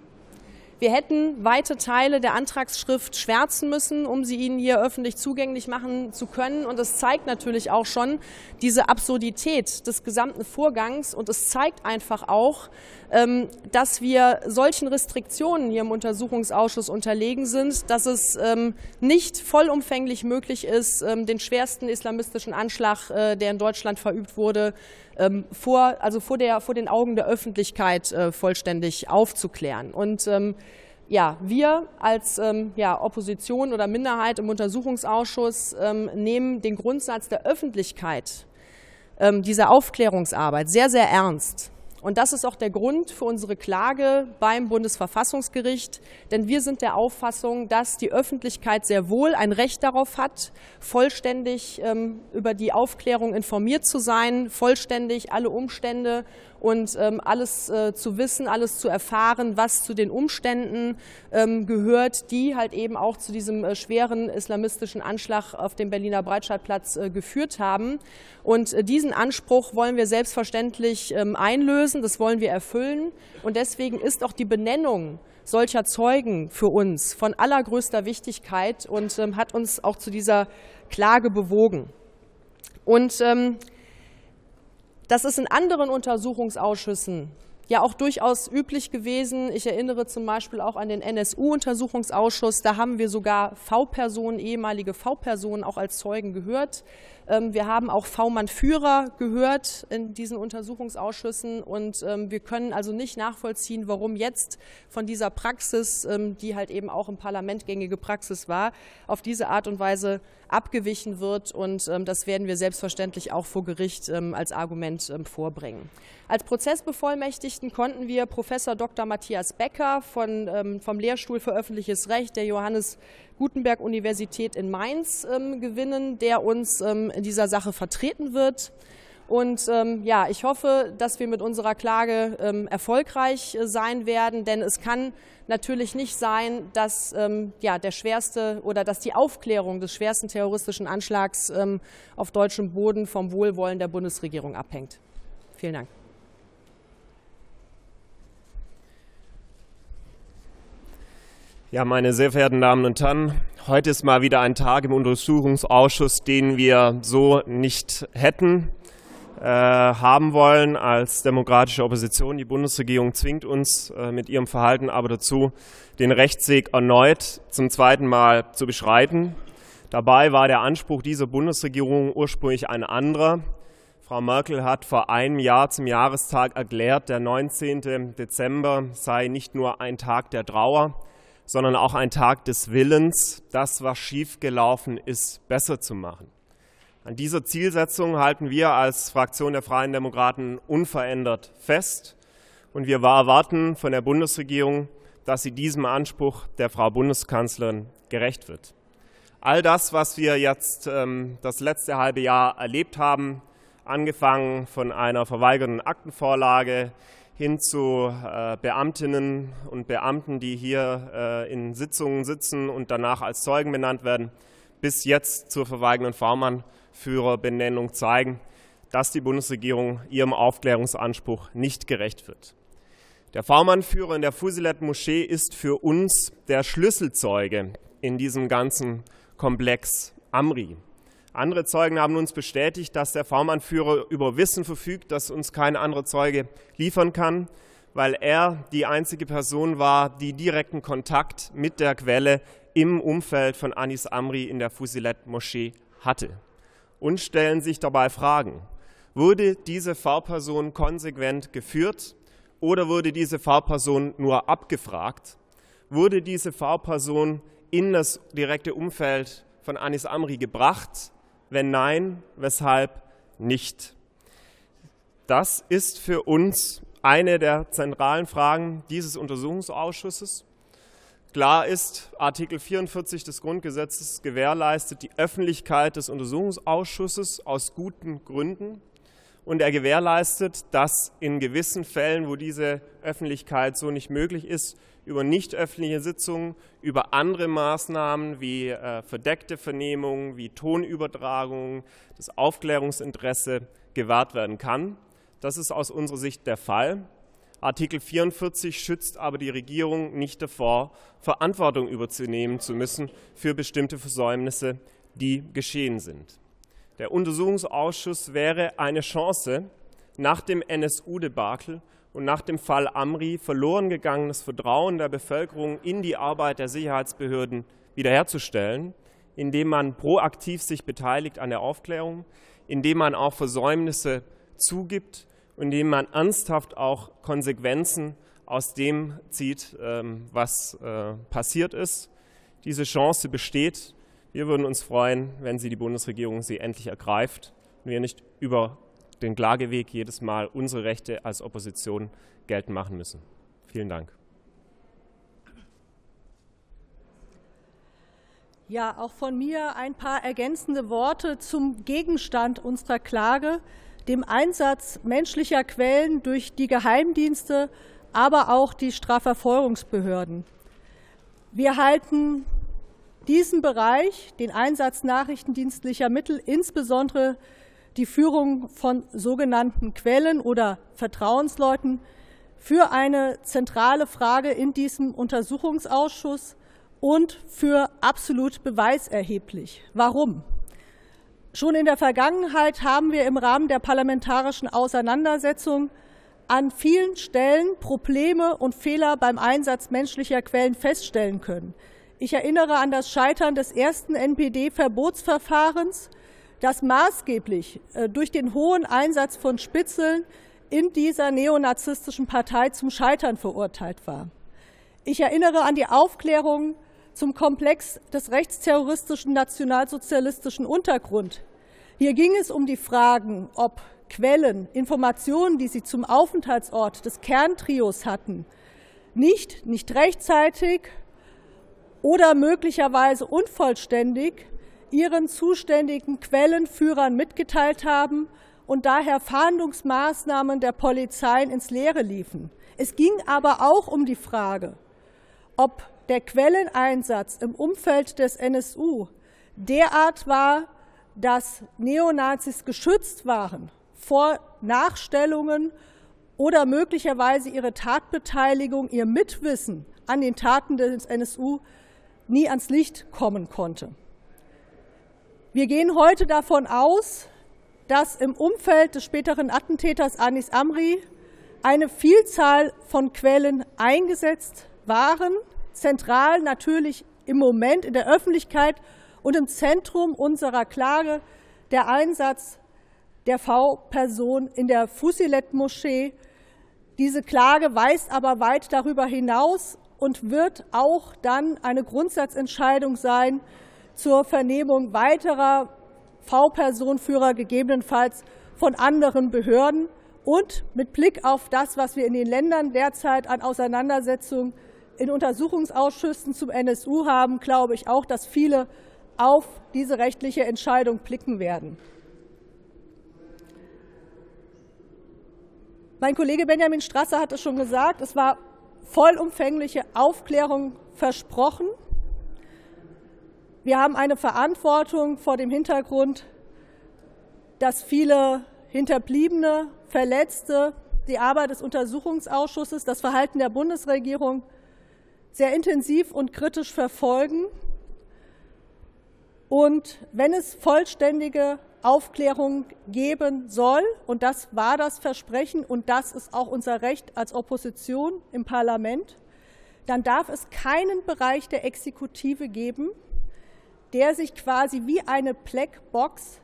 Wir hätten weite Teile der Antragsschrift schwärzen müssen, um sie Ihnen hier öffentlich zugänglich machen zu können. Und es zeigt natürlich auch schon diese Absurdität des gesamten Vorgangs. Und es zeigt einfach auch, ähm, dass wir solchen Restriktionen hier im Untersuchungsausschuss unterlegen sind, dass es ähm, nicht vollumfänglich möglich ist, den schwersten islamistischen Anschlag, äh, der in Deutschland verübt wurde, vor, also vor, der, vor den Augen der Öffentlichkeit äh, vollständig aufzuklären. Und ja, wir als ähm, ja, Opposition oder Minderheit im Untersuchungsausschuss ähm, nehmen den Grundsatz der Öffentlichkeit ähm, dieser Aufklärungsarbeit sehr, sehr ernst. Und das ist auch der Grund für unsere Klage beim Bundesverfassungsgericht, denn wir sind der Auffassung, dass die Öffentlichkeit sehr wohl ein Recht darauf hat, vollständig ähm, über die Aufklärung informiert zu sein, vollständig alle Umstände und ähm, alles äh, zu wissen, alles zu erfahren, was zu den Umständen ähm, gehört, die halt eben auch zu diesem äh, schweren islamistischen Anschlag auf dem Berliner Breitscheidplatz äh, geführt haben. Und äh, diesen Anspruch wollen wir selbstverständlich ähm, einlösen, das wollen wir erfüllen. Und deswegen ist auch die Benennung solcher Zeugen für uns von allergrößter Wichtigkeit und ähm, hat uns auch zu dieser Klage bewogen. Und ähm, das ist in anderen Untersuchungsausschüssen ja auch durchaus üblich gewesen. Ich erinnere zum Beispiel auch an den NSU-Untersuchungsausschuss. Da haben wir sogar V-Personen, ehemalige V-Personen auch als Zeugen gehört. Ähm, wir haben auch V-Mann-Führer gehört in diesen Untersuchungsausschüssen und ähm, wir können also nicht nachvollziehen, warum jetzt von dieser Praxis, ähm, die halt eben auch im Parlament gängige Praxis war, auf diese Art und Weise abgewichen wird und das werden wir selbstverständlich auch vor Gericht als Argument vorbringen. Als Prozessbevollmächtigten konnten wir Professor Dr. Matthias Becker von, vom Lehrstuhl für öffentliches Recht der Johannes Gutenberg-Universität in Mainz ähm, gewinnen, der uns ähm, in dieser Sache vertreten wird. Und ähm, ja, ich hoffe, dass wir mit unserer Klage ähm, erfolgreich äh, sein werden, denn es kann natürlich nicht sein, dass ähm, ja, der schwerste oder dass die Aufklärung des schwersten terroristischen Anschlags ähm, auf deutschem Boden vom Wohlwollen der Bundesregierung abhängt. Vielen Dank. Ja, meine sehr verehrten Damen und Herren, heute ist mal wieder ein Tag im Untersuchungsausschuss, den wir so nicht hätten. Äh, haben wollen als demokratische Opposition. Die Bundesregierung zwingt uns äh, mit ihrem Verhalten aber dazu, den Rechtsweg erneut zum zweiten Mal zu beschreiten. Dabei war der Anspruch dieser Bundesregierung ursprünglich ein anderer. Frau Merkel hat vor einem Jahr zum Jahrestag erklärt, der 19. Dezember sei nicht nur ein Tag der Trauer, sondern auch ein Tag des Willens, das, was schiefgelaufen ist, besser zu machen. An dieser Zielsetzung halten wir als Fraktion der Freien Demokraten unverändert fest. Und wir erwarten von der Bundesregierung, dass sie diesem Anspruch der Frau Bundeskanzlerin gerecht wird. All das, was wir jetzt ähm, das letzte halbe Jahr erlebt haben, angefangen von einer verweigerten Aktenvorlage hin zu äh, Beamtinnen und Beamten, die hier äh, in Sitzungen sitzen und danach als Zeugen benannt werden, bis jetzt zur verweigernden V-Mann Führerbenennung zeigen, dass die Bundesregierung ihrem Aufklärungsanspruch nicht gerecht wird. Der V-Mann-Führer in der Fusilet-Moschee ist für uns der Schlüsselzeuge in diesem ganzen Komplex Amri. Andere Zeugen haben uns bestätigt, dass der V-Mann-Führer über Wissen verfügt, das uns kein anderer Zeuge liefern kann, weil er die einzige Person war, die direkten Kontakt mit der Quelle im Umfeld von Anis Amri in der Fusilet-Moschee hatte und stellen sich dabei Fragen. Wurde diese Fahrperson konsequent geführt oder wurde diese Fahrperson nur abgefragt? Wurde diese Fahrperson in das direkte Umfeld von Anis Amri gebracht? Wenn nein, weshalb nicht? Das ist für uns eine der zentralen Fragen dieses Untersuchungsausschusses. Klar ist, Artikel 44 des Grundgesetzes gewährleistet die Öffentlichkeit des Untersuchungsausschusses aus guten Gründen. Und er gewährleistet, dass in gewissen Fällen, wo diese Öffentlichkeit so nicht möglich ist, über nicht öffentliche Sitzungen, über andere Maßnahmen wie äh, verdeckte Vernehmungen, wie Tonübertragungen, das Aufklärungsinteresse gewahrt werden kann. Das ist aus unserer Sicht der Fall. Artikel 44 schützt aber die Regierung nicht davor, Verantwortung überzunehmen zu müssen für bestimmte Versäumnisse, die geschehen sind. Der Untersuchungsausschuss wäre eine Chance, nach dem NSU-Debakel und nach dem Fall Amri verloren gegangenes Vertrauen der Bevölkerung in die Arbeit der Sicherheitsbehörden wiederherzustellen, indem man proaktiv sich beteiligt an der Aufklärung, indem man auch Versäumnisse zugibt indem man ernsthaft auch Konsequenzen aus dem zieht, ähm, was äh, passiert ist. Diese Chance besteht. Wir würden uns freuen, wenn sie die Bundesregierung sie endlich ergreift und wir nicht über den Klageweg jedes Mal unsere Rechte als Opposition geltend machen müssen. Vielen Dank. Ja, auch von mir ein paar ergänzende Worte zum Gegenstand unserer Klage dem Einsatz menschlicher Quellen durch die Geheimdienste, aber auch die Strafverfolgungsbehörden. Wir halten diesen Bereich, den Einsatz nachrichtendienstlicher Mittel, insbesondere die Führung von sogenannten Quellen oder Vertrauensleuten, für eine zentrale Frage in diesem Untersuchungsausschuss und für absolut beweiserheblich. Warum? Schon in der Vergangenheit haben wir im Rahmen der parlamentarischen Auseinandersetzung an vielen Stellen Probleme und Fehler beim Einsatz menschlicher Quellen feststellen können. Ich erinnere an das Scheitern des ersten NPD-Verbotsverfahrens, das maßgeblich äh, durch den hohen Einsatz von Spitzeln in dieser neonazistischen Partei zum Scheitern verurteilt war. Ich erinnere an die Aufklärung zum Komplex des rechtsterroristischen nationalsozialistischen Untergrund. Hier ging es um die Fragen, ob Quellen, Informationen, die sie zum Aufenthaltsort des Kerntrios hatten, nicht, nicht rechtzeitig oder möglicherweise unvollständig ihren zuständigen Quellenführern mitgeteilt haben und daher Fahndungsmaßnahmen der Polizeien ins Leere liefen. Es ging aber auch um die Frage, ob der Quelleneinsatz im Umfeld des NSU derart war, dass Neonazis geschützt waren vor Nachstellungen oder möglicherweise ihre Tatbeteiligung, ihr Mitwissen an den Taten des NSU nie ans Licht kommen konnte. Wir gehen heute davon aus, dass im Umfeld des späteren Attentäters Anis Amri eine Vielzahl von Quellen eingesetzt waren, zentral natürlich im Moment in der Öffentlichkeit und im Zentrum unserer Klage der Einsatz der V-Person in der Fusilet-Moschee. Diese Klage weist aber weit darüber hinaus und wird auch dann eine Grundsatzentscheidung sein zur Vernehmung weiterer V-Personenführer, gegebenenfalls von anderen Behörden. Und mit Blick auf das, was wir in den Ländern derzeit an Auseinandersetzungen in Untersuchungsausschüssen zum NSU haben, glaube ich auch, dass viele auf diese rechtliche Entscheidung blicken werden. Mein Kollege Benjamin Strasser hat es schon gesagt, es war vollumfängliche Aufklärung versprochen. Wir haben eine Verantwortung vor dem Hintergrund, dass viele Hinterbliebene, Verletzte die Arbeit des Untersuchungsausschusses, das Verhalten der Bundesregierung sehr intensiv und kritisch verfolgen. Und wenn es vollständige Aufklärung geben soll, und das war das Versprechen und das ist auch unser Recht als Opposition im Parlament, dann darf es keinen Bereich der Exekutive geben, der sich quasi wie eine Blackbox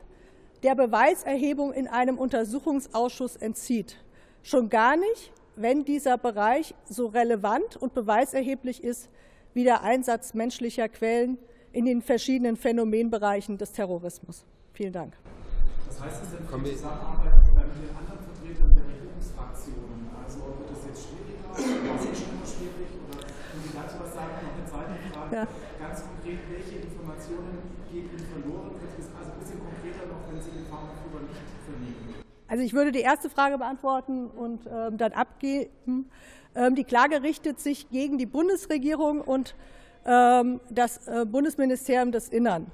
der Beweiserhebung in einem Untersuchungsausschuss entzieht. Schon gar nicht, wenn dieser Bereich so relevant und beweiserheblich ist wie der Einsatz menschlicher Quellen in den verschiedenen Phänomenbereichen des Terrorismus. Vielen Dank. Was heißt das denn für die Zusammenarbeit mit den anderen Vertretern der Regierungsfraktionen? Also wird das jetzt schwieriger? War es schon schwierig? Oder können Sie dazu was sagen? Noch eine zweite Frage. Ja. Ganz konkret, welche Informationen gehen Ihnen verloren? Also ein bisschen konkreter noch, wenn Sie den Pharmaführer nicht vernehmen. Also ich würde die erste Frage beantworten und ähm, dann abgeben. Ähm, die Klage richtet sich gegen die Bundesregierung und ähm, das äh, Bundesministerium des Innern.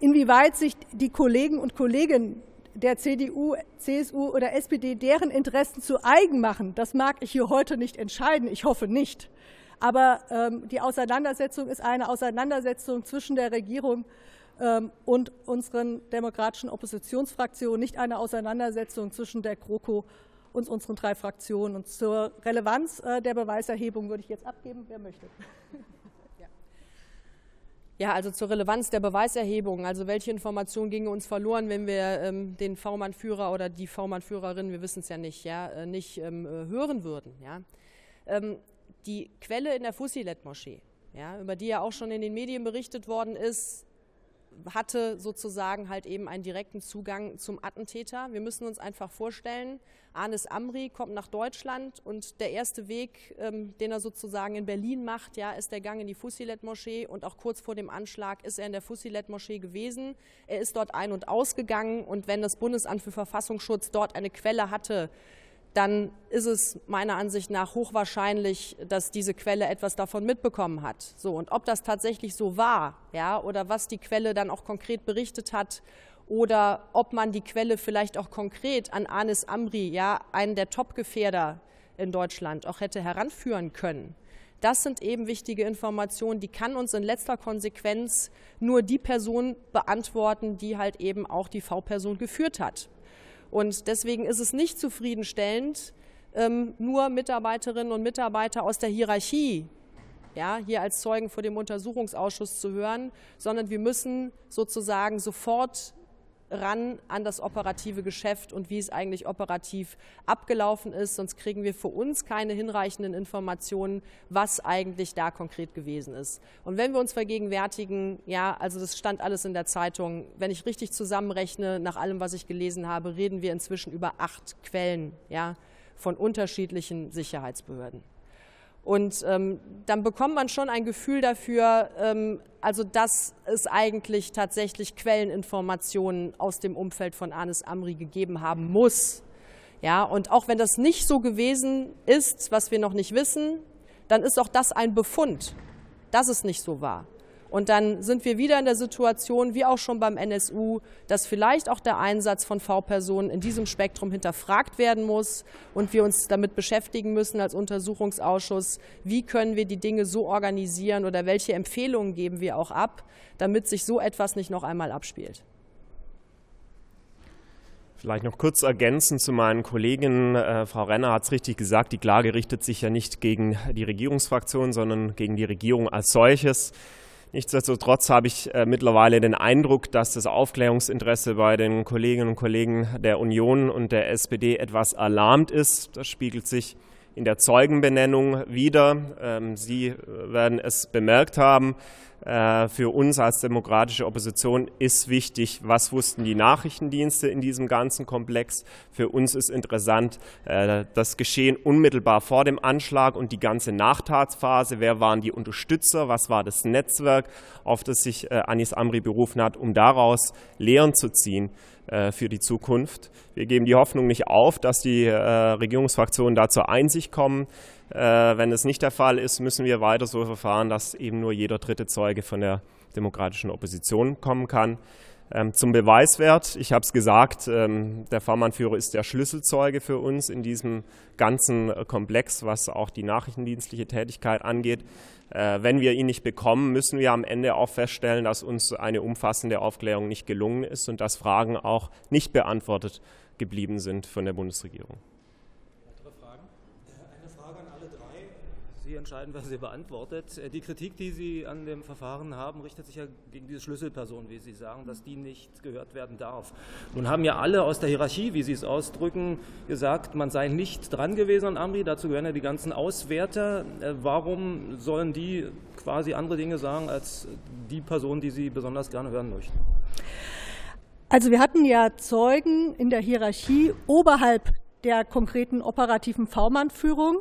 Inwieweit sich die Kollegen und Kolleginnen der CDU, CSU oder SPD deren Interessen zu eigen machen, das mag ich hier heute nicht entscheiden. Ich hoffe nicht. Aber ähm, die Auseinandersetzung ist eine Auseinandersetzung zwischen der Regierung und unseren demokratischen Oppositionsfraktionen, nicht eine Auseinandersetzung zwischen der GroKo und unseren drei Fraktionen. Und zur Relevanz äh, der Beweiserhebung würde ich jetzt abgeben, wer möchte. (laughs) Ja, also zur Relevanz der Beweiserhebung. Also welche Informationen gingen uns verloren, wenn wir ähm, den V-Mann-Führer oder die V-Mann-Führerin, wir wissen es ja nicht, ja, äh, nicht ähm, äh, hören würden. Ja. Ähm, die Quelle in der Fusilet-Moschee, ja, über die ja auch schon in den Medien berichtet worden ist, hatte sozusagen halt eben einen direkten Zugang zum Attentäter. Wir müssen uns einfach vorstellen, Anis Amri kommt nach Deutschland und der erste Weg, ähm, den er sozusagen in Berlin macht, ja, ist der Gang in die Fusilet-Moschee und auch kurz vor dem Anschlag ist er in der Fusilet-Moschee gewesen. Er ist dort ein- und ausgegangen und wenn das Bundesamt für Verfassungsschutz dort eine Quelle hatte, dann ist es meiner Ansicht nach hochwahrscheinlich, dass diese Quelle etwas davon mitbekommen hat. So, und ob das tatsächlich so war, ja, oder was die Quelle dann auch konkret berichtet hat, oder ob man die Quelle vielleicht auch konkret an Anis Amri, ja, einen der Top-Gefährder in Deutschland, auch hätte heranführen können. Das sind eben wichtige Informationen, die kann uns in letzter Konsequenz nur die Person beantworten, die halt eben auch die V-Person geführt hat. Und deswegen ist es nicht zufriedenstellend, ähm, nur Mitarbeiterinnen und Mitarbeiter aus der Hierarchie ja, hier als Zeugen vor dem Untersuchungsausschuss zu hören, sondern wir müssen sozusagen sofort ran an das operative Geschäft und wie es eigentlich operativ abgelaufen ist. Sonst kriegen wir für uns keine hinreichenden Informationen, was eigentlich da konkret gewesen ist. Und wenn wir uns vergegenwärtigen, ja, also das stand alles in der Zeitung, wenn ich richtig zusammenrechne, nach allem, was ich gelesen habe, reden wir inzwischen über acht Quellen, ja, von unterschiedlichen Sicherheitsbehörden. Und ähm, dann bekommt man schon ein Gefühl dafür, ähm, also dass es eigentlich tatsächlich Quelleninformationen aus dem Umfeld von Anis Amri gegeben haben muss. Ja, und auch wenn das nicht so gewesen ist, was wir noch nicht wissen, dann ist auch das ein Befund, dass es nicht so war. Und dann sind wir wieder in der Situation, wie auch schon beim NSU, dass vielleicht auch der Einsatz von V-Personen in diesem Spektrum hinterfragt werden muss und wir uns damit beschäftigen müssen als Untersuchungsausschuss, wie können wir die Dinge so organisieren oder welche Empfehlungen geben wir auch ab, damit sich so etwas nicht noch einmal abspielt. Vielleicht noch kurz ergänzen zu meinen Kolleginnen. Äh, Frau Renner hat es richtig gesagt, die Klage richtet sich ja nicht gegen die Regierungsfraktion, sondern gegen die Regierung als solches. Nichtsdestotrotz habe ich äh, mittlerweile den Eindruck, dass das Aufklärungsinteresse bei den Kolleginnen und Kollegen der Union und der SPD etwas erlahmt ist. Das spiegelt sich in der Zeugenbenennung wieder. Ähm, Sie äh, werden es bemerkt haben. Äh, für uns als demokratische Opposition ist wichtig, was wussten die Nachrichtendienste in diesem ganzen Komplex. Für uns ist interessant äh, das Geschehen unmittelbar vor dem Anschlag und die ganze Nachtatsphase. Wer waren die Unterstützer? Was war das Netzwerk, auf das sich Anis Amri berufen hat, um daraus Lehren zu ziehen? Für die Zukunft. Wir geben die Hoffnung nicht auf, dass die Regierungsfraktionen da zur Einsicht kommen. Äh, wenn es nicht der Fall ist, müssen wir weiter so verfahren, dass eben nur jeder dritte Zeuge von der demokratischen Opposition kommen kann. Ähm, zum Beweiswert, ich habe es gesagt, ähm, der V-Mann-Führer ist der Schlüsselzeuge für uns in diesem ganzen Komplex, was auch die nachrichtendienstliche Tätigkeit angeht. Äh, wenn wir ihn nicht bekommen, müssen wir am Ende auch feststellen, dass uns eine umfassende Aufklärung nicht gelungen ist und dass Fragen auch nicht beantwortet geblieben sind von der Bundesregierung. Sie entscheiden, was Sie beantwortet. Äh, die Kritik, die Sie an dem Verfahren haben, richtet sich ja gegen diese Schlüsselperson, wie Sie sagen, dass die nicht gehört werden darf. Nun haben ja alle aus der Hierarchie, wie Sie es ausdrücken, gesagt, man sei nicht dran gewesen an Amri. Dazu gehören ja die ganzen Auswärter. Äh, warum sollen die quasi andere Dinge sagen als die Person, die Sie besonders gerne hören möchten? Also wir hatten ja Zeugen in der Hierarchie oberhalb der konkreten operativen V-Mann-Führung.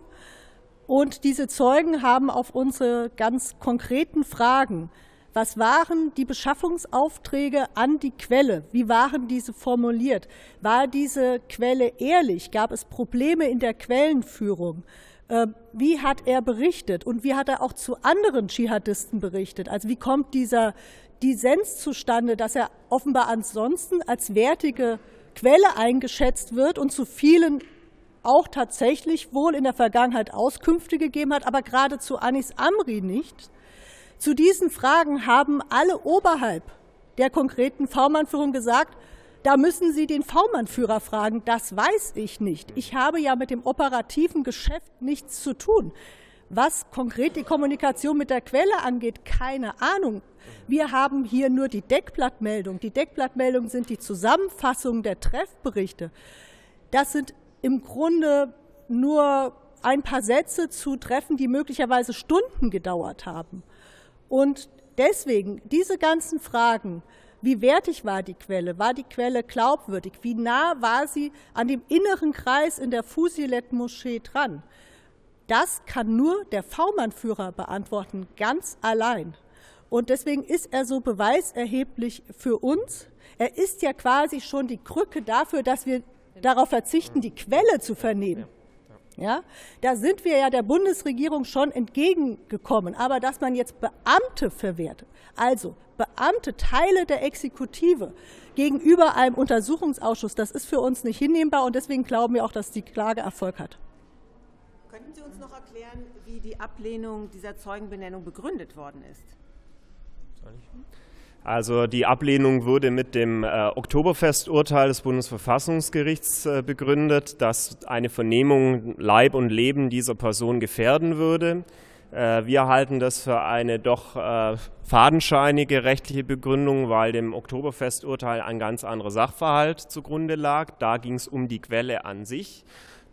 Und diese Zeugen haben auf unsere ganz konkreten Fragen, was waren die Beschaffungsaufträge an die Quelle? Wie waren diese formuliert? War diese Quelle ehrlich? Gab es Probleme in der Quellenführung? Äh, wie hat er berichtet und wie hat er auch zu anderen Dschihadisten berichtet? Also wie kommt dieser Dissens zustande, dass er offenbar ansonsten als wertige Quelle eingeschätzt wird und zu vielen auch tatsächlich wohl in der Vergangenheit Auskünfte gegeben hat, aber gerade zu Anis Amri nicht. Zu diesen Fragen haben alle oberhalb der konkreten V-Mann-Führung gesagt, da müssen Sie den V-Mann-Führer fragen, das weiß ich nicht. Ich habe ja mit dem operativen Geschäft nichts zu tun. Was konkret die Kommunikation mit der Quelle angeht, keine Ahnung. Wir haben hier nur die Deckblattmeldung. Die Deckblattmeldungen sind die Zusammenfassung der Treffberichte. Das sind im Grunde nur ein paar Sätze zu treffen, die möglicherweise Stunden gedauert haben. Und deswegen diese ganzen Fragen, wie wertig war die Quelle? War die Quelle glaubwürdig? Wie nah war sie an dem inneren Kreis in der Fusilet-Moschee dran? Das kann nur der V-Mann-Führer beantworten, ganz allein. Und deswegen ist er so beweiserheblich für uns. Er ist ja quasi schon die Krücke dafür, dass wir darauf verzichten, die Quelle zu vernehmen. Ja, da sind wir ja der Bundesregierung schon entgegengekommen. Aber dass man jetzt Beamte verwehrt, also Beamte, Teile der Exekutive gegenüber einem Untersuchungsausschuss, das ist für uns nicht hinnehmbar und deswegen glauben wir auch, dass die Klage Erfolg hat. Könnten Sie uns noch erklären, wie die Ablehnung dieser Zeugenbenennung begründet worden ist? Soll ich? Also die Ablehnung wurde mit dem äh, Oktoberfesturteil des Bundesverfassungsgerichts äh, begründet, dass eine Vernehmung Leib und Leben dieser Person gefährden würde. Äh, wir halten das für eine doch äh, fadenscheinige rechtliche Begründung, weil dem Oktoberfesturteil ein ganz anderer Sachverhalt zugrunde lag. Da ging es um die Quelle an sich.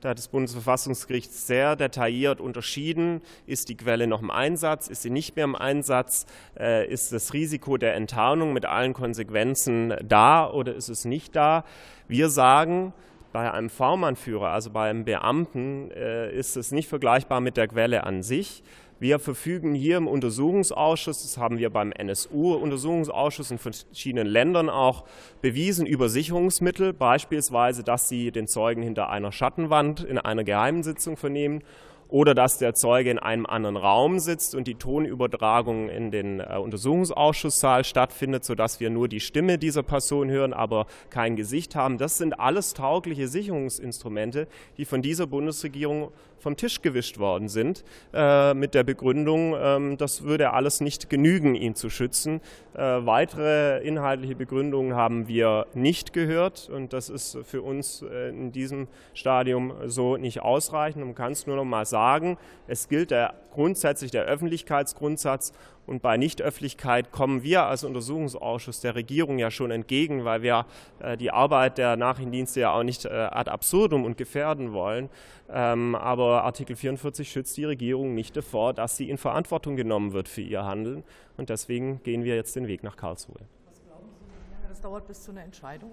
Da hat das Bundesverfassungsgericht sehr detailliert unterschieden, ist die Quelle noch im Einsatz, ist sie nicht mehr im Einsatz, äh, ist das Risiko der Enttarnung mit allen Konsequenzen da oder ist es nicht da. Wir sagen, bei einem V-Mann-Führer, also bei einem Beamten, äh, ist es nicht vergleichbar mit der Quelle an sich. Wir verfügen hier im Untersuchungsausschuss, das haben wir beim NSU-Untersuchungsausschuss in verschiedenen Ländern auch bewiesen, über Sicherungsmittel, beispielsweise, dass sie den Zeugen hinter einer Schattenwand in einer geheimen Sitzung vernehmen oder dass der Zeuge in einem anderen Raum sitzt und die Tonübertragung in den äh, Untersuchungsausschusssaal stattfindet, sodass wir nur die Stimme dieser Person hören, aber kein Gesicht haben. Das sind alles taugliche Sicherungsinstrumente, die von dieser Bundesregierung vom Tisch gewischt worden sind, äh, mit der Begründung, ähm, das würde alles nicht genügen, ihn zu schützen. Äh, weitere inhaltliche Begründungen haben wir nicht gehört und das ist für uns äh, in diesem Stadium so nicht ausreichend. Man kann es nur noch mal sagen, es gilt der, grundsätzlich der Öffentlichkeitsgrundsatz und bei Nichtöffentlichkeit kommen wir als Untersuchungsausschuss der Regierung ja schon entgegen, weil wir äh, die Arbeit der Nachrichtendienste ja auch nicht äh, ad absurdum und gefährden wollen. Ähm, aber Artikel 44 schützt die Regierung nicht davor, dass sie in Verantwortung genommen wird für ihr Handeln. Und deswegen gehen wir jetzt den Weg nach Karlsruhe. Was glauben Sie, wie lange das dauert bis zu einer Entscheidung?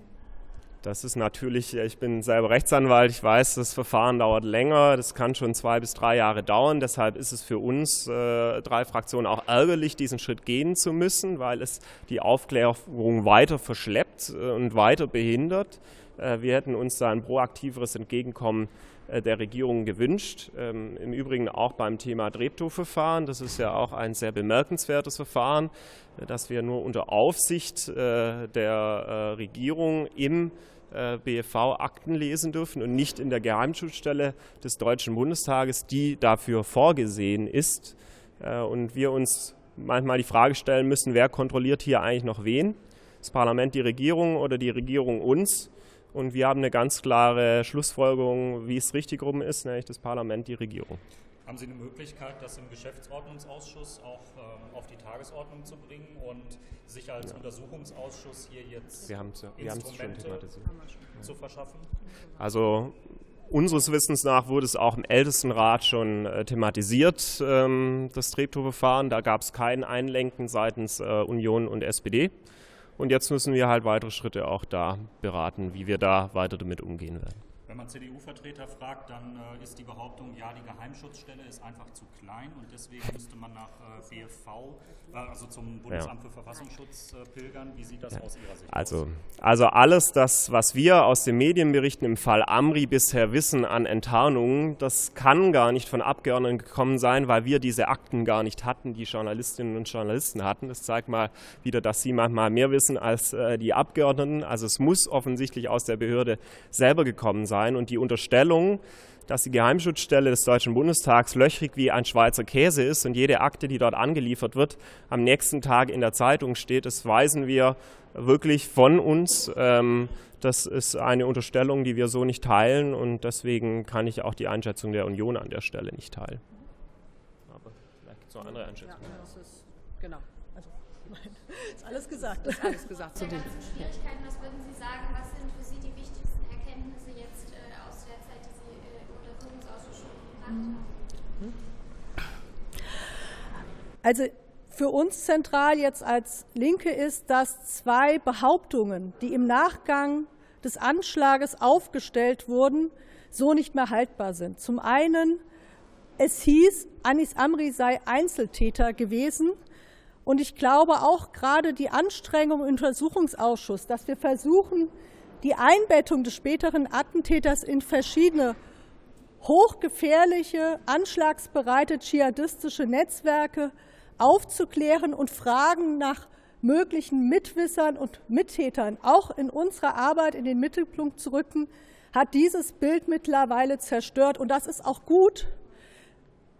Das ist natürlich, ich bin selber Rechtsanwalt, ich weiß, das Verfahren dauert länger, das kann schon zwei bis drei Jahre dauern. Deshalb ist es für uns äh, drei Fraktionen auch ärgerlich, diesen Schritt gehen zu müssen, weil es die Aufklärung weiter verschleppt äh, und weiter behindert. Äh, wir hätten uns da ein proaktiveres Entgegenkommen äh, der Regierung gewünscht. Ähm, Im Übrigen auch beim Thema Treptow-Verfahren. Das ist ja auch ein sehr bemerkenswertes Verfahren, äh, dass wir nur unter Aufsicht der Regierung im BFV Akten lesen dürfen und nicht in der Geheimschutzstelle des Deutschen Bundestages, die dafür vorgesehen ist. Und wir uns manchmal die Frage stellen müssen, wer kontrolliert hier eigentlich noch wen? Das Parlament die Regierung oder die Regierung uns? Und wir haben eine ganz klare Schlussfolgerung, wie es richtig rum ist, nämlich das Parlament, die Regierung. Haben Sie eine Möglichkeit, das im Geschäftsordnungsausschuss auch ähm, auf die Tagesordnung zu bringen und sich als ja. Untersuchungsausschuss hier jetzt wir wir Instrumente zu verschaffen? Also Unseres Wissens nach wurde es auch im Ältestenrat schon äh, thematisiert, ähm, das Treptow-Verfahren. Da gab es kein Einlenken seitens äh, Union und SPD. Und jetzt müssen wir halt weitere Schritte auch da beraten, wie wir da weiter damit umgehen werden. Wenn man CDU-Vertreter fragt, dann äh, ist die Behauptung, ja, die Geheimschutzstelle ist einfach zu klein und deswegen müsste man nach äh, BFV, äh, also zum Bundesamt ja. für Verfassungsschutz äh, pilgern. Wie sieht das ja. aus Ihrer Sicht also, aus? Also alles das, was wir aus den Medienberichten im Fall Amri bisher wissen an Enttarnungen, das kann gar nicht von Abgeordneten gekommen sein, weil wir diese Akten gar nicht hatten, die Journalistinnen und Journalisten hatten. Das zeigt mal wieder, dass sie manchmal mehr wissen als äh, die Abgeordneten. Also es muss offensichtlich aus der Behörde selber gekommen sein sein. Und die Unterstellung, dass die Geheimschutzstelle des Deutschen Bundestags löchrig wie ein Schweizer Käse ist und jede Akte, die dort angeliefert wird, am nächsten Tag in der Zeitung steht, das weisen wir wirklich von uns. Ähm, das ist eine Unterstellung, die wir so nicht teilen und deswegen kann ich auch die Einschätzung der Union an der Stelle nicht teilen. Aber vielleicht gibt es noch andere Einschätzungen. Ja, das ist, genau. Also, (laughs) ist alles gesagt. Ist alles gesagt zu den Schwierigkeiten. Was würden Sie sagen, was sind für Sie die wichtigsten Erkenntnisse jetzt äh, aus der Zeit, die Sie äh, im Untersuchungsausschuss schon gemacht haben? Also für uns zentral jetzt als Linke ist, dass zwei Behauptungen, die im Nachgang des Anschlages aufgestellt wurden, so nicht mehr haltbar sind. Zum einen, es hieß, Anis Amri sei Einzeltäter gewesen. Und ich glaube auch gerade die Anstrengung im Untersuchungsausschuss, dass wir versuchen, die Einbettung des späteren Attentäters in verschiedene hochgefährliche, anschlagsbereite dschihadistische Netzwerke aufzuklären und Fragen nach möglichen Mitwissern und Mittätern auch in unserer Arbeit in den Mittelpunkt zu rücken, hat dieses Bild mittlerweile zerstört. Und das ist auch gut,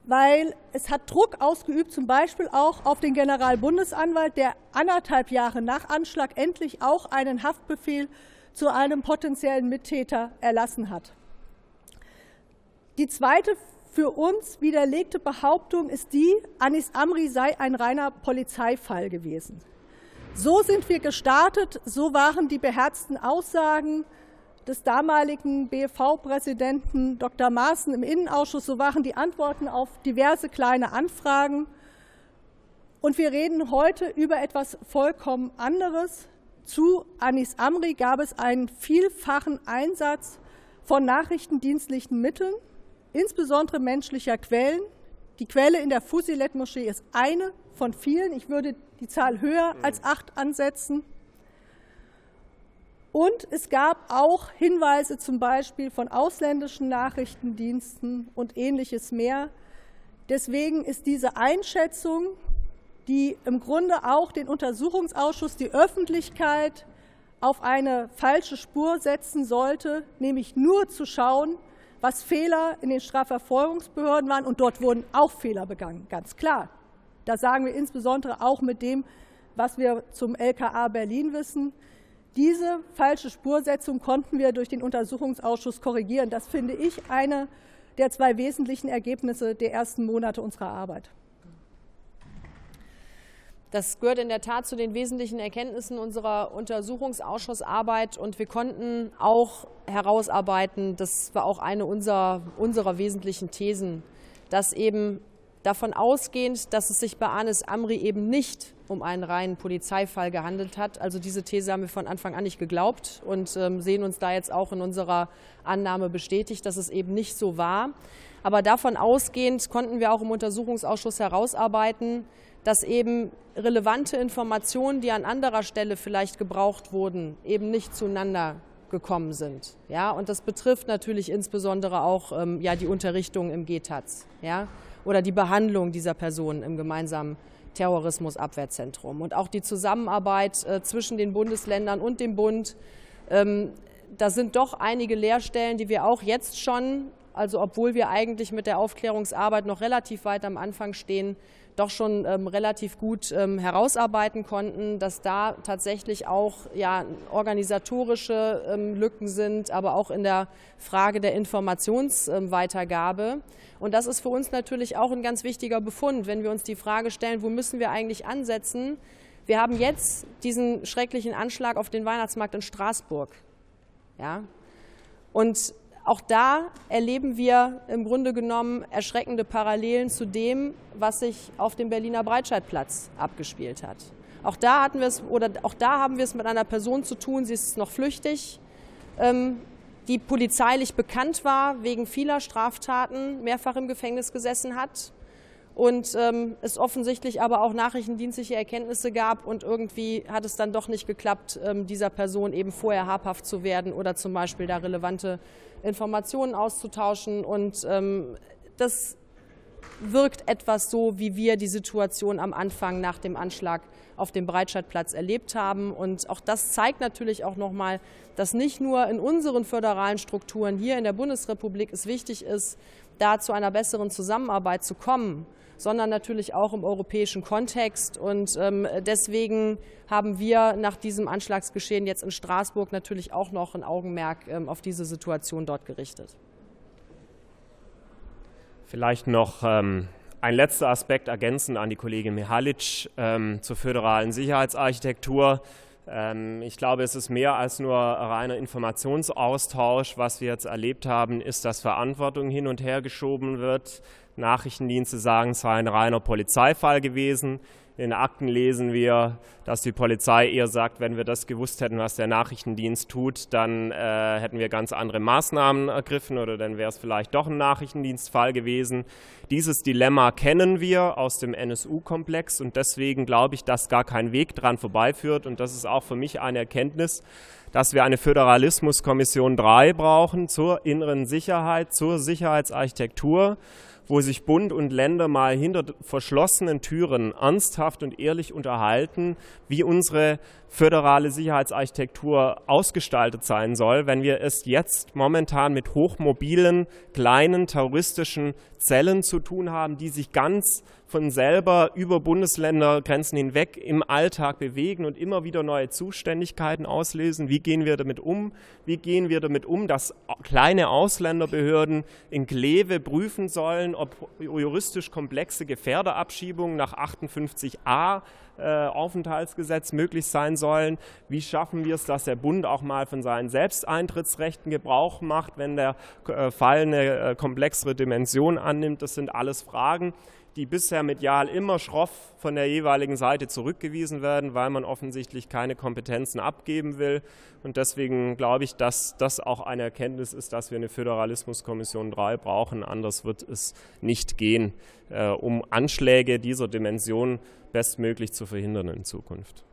weil es hat Druck ausgeübt, zum Beispiel auch auf den Generalbundesanwalt, der anderthalb Jahre nach Anschlag endlich auch einen Haftbefehl zu einem potenziellen Mittäter erlassen hat. Die zweite für uns widerlegte Behauptung ist die, Anis Amri sei ein reiner Polizeifall gewesen. So sind wir gestartet, so waren die beherzten Aussagen des damaligen BFV-Präsidenten Dr. Maaßen im Innenausschuss, so waren die Antworten auf diverse kleine Anfragen. Und wir reden heute über etwas vollkommen anderes. Zu Anis Amri gab es einen vielfachen Einsatz von nachrichtendienstlichen Mitteln, insbesondere menschlicher Quellen. Die Quelle in der Fusilet-Moschee ist eine von vielen. Ich würde die Zahl höher als acht ansetzen. Und es gab auch Hinweise zum Beispiel von ausländischen Nachrichtendiensten und ähnliches mehr. Deswegen ist diese Einschätzung, die im Grunde auch den Untersuchungsausschuss, die Öffentlichkeit auf eine falsche Spur setzen sollte, nämlich nur zu schauen, was Fehler in den Strafverfolgungsbehörden waren. Und dort wurden auch Fehler begangen, ganz klar. Da sagen wir insbesondere auch mit dem, was wir zum LKA Berlin wissen, diese falsche Spursetzung konnten wir durch den Untersuchungsausschuss korrigieren. Das finde ich eine der zwei wesentlichen Ergebnisse der ersten Monate unserer Arbeit. Das gehört in der Tat zu den wesentlichen Erkenntnissen unserer Untersuchungsausschussarbeit und wir konnten auch herausarbeiten, das war auch eine unserer, unserer wesentlichen Thesen, dass eben davon ausgehend, dass es sich bei Anis Amri eben nicht um einen reinen Polizeifall gehandelt hat. Also diese These haben wir von Anfang an nicht geglaubt und ähm, sehen uns da jetzt auch in unserer Annahme bestätigt, dass es eben nicht so war. Aber davon ausgehend konnten wir auch im Untersuchungsausschuss herausarbeiten, dass eben relevante Informationen, die an anderer Stelle vielleicht gebraucht wurden, eben nicht zueinander gekommen sind. Ja, und das betrifft natürlich insbesondere auch ähm, ja, die Unterrichtung im GTAZ. Ja oder die Behandlung dieser Personen im gemeinsamen Terrorismusabwehrzentrum. Und auch die Zusammenarbeit äh, zwischen den Bundesländern und dem Bund. Ähm, da sind doch einige Leerstellen, die wir auch jetzt schon, also obwohl wir eigentlich mit der Aufklärungsarbeit noch relativ weit am Anfang stehen, doch schon ähm, relativ gut ähm, herausarbeiten konnten, dass da tatsächlich auch ja, organisatorische ähm, Lücken sind, aber auch in der Frage der Informationsweitergabe. Und das ist für uns natürlich auch ein ganz wichtiger Befund, wenn wir uns die Frage stellen, wo müssen wir eigentlich ansetzen? Wir haben jetzt diesen schrecklichen Anschlag auf den Weihnachtsmarkt in Straßburg. Ja? Und auch da erleben wir im Grunde genommen erschreckende Parallelen zu dem, was sich auf dem Berliner Breitscheidplatz abgespielt hat. Auch da hatten wir es oder auch da haben wir es mit einer Person zu tun. Sie ist noch flüchtig, ähm, die polizeilich bekannt war wegen vieler Straftaten, mehrfach im Gefängnis gesessen hat und ähm, es offensichtlich aber auch nachrichtendienstliche Erkenntnisse gab und irgendwie hat es dann doch nicht geklappt, ähm, dieser Person eben vorher habhaft zu werden oder zum Beispiel da relevante Informationen auszutauschen. Und ähm, das wirkt etwas so, wie wir die Situation am Anfang nach dem Anschlag auf dem Breitscheidplatz erlebt haben. Und auch das zeigt natürlich auch nochmal, dass nicht nur in unseren föderalen Strukturen hier in der Bundesrepublik es wichtig ist, da zu einer besseren Zusammenarbeit zu kommen, sondern natürlich auch im europäischen Kontext. Und ähm, deswegen haben wir nach diesem Anschlagsgeschehen jetzt in Straßburg natürlich auch noch ein Augenmerk ähm, auf diese Situation dort gerichtet. Vielleicht noch ähm, ein letzter Aspekt ergänzend an die Kollegin Mihalic ähm, zur föderalen Sicherheitsarchitektur. Ähm, ich glaube, es ist mehr als nur reiner Informationsaustausch. Was wir jetzt erlebt haben, ist, dass Verantwortung hin und her geschoben wird. Nachrichtendienste sagen, es sei ein reiner Polizeifall gewesen. In Akten lesen wir, dass die Polizei eher sagt, wenn wir das gewusst hätten, was der Nachrichtendienst tut, dann äh, hätten wir ganz andere Maßnahmen ergriffen oder dann wäre es vielleicht doch ein Nachrichtendienstfall gewesen. Dieses Dilemma kennen wir aus dem NSU-Komplex und deswegen glaube ich, dass gar kein Weg dran vorbeiführt und das ist auch für mich eine Erkenntnis, dass wir eine Föderalismuskommission 3 brauchen zur inneren Sicherheit, zur Sicherheitsarchitektur wo sich Bund und Länder mal hinter verschlossenen Türen ernsthaft und ehrlich unterhalten, wie unsere föderale Sicherheitsarchitektur ausgestaltet sein soll, wenn wir es jetzt momentan mit hochmobilen, kleinen terroristischen Zellen zu tun haben, die sich ganz von selber über Bundesländergrenzen hinweg im Alltag bewegen und immer wieder neue Zuständigkeiten auslösen. Wie gehen wir damit um? Wie gehen wir damit um, dass kleine Ausländerbehörden in Kleve prüfen sollen, ob juristisch komplexe Gefährderabschiebungen nach 58a äh, Aufenthaltsgesetz möglich sein sollen. Wie schaffen wir es, dass der Bund auch mal von seinen Selbsteintrittsrechten Gebrauch macht, wenn der äh, Fall eine äh, komplexere Dimension annimmt? Das sind alles Fragen, die bisher medial immer schroff von der jeweiligen Seite zurückgewiesen werden, weil man offensichtlich keine Kompetenzen abgeben will. Und deswegen glaube ich, dass das auch eine Erkenntnis ist, dass wir eine Föderalismuskommission 3 brauchen. Anders wird es nicht gehen, äh, um Anschläge dieser Dimension bestmöglich zu verhindern in Zukunft.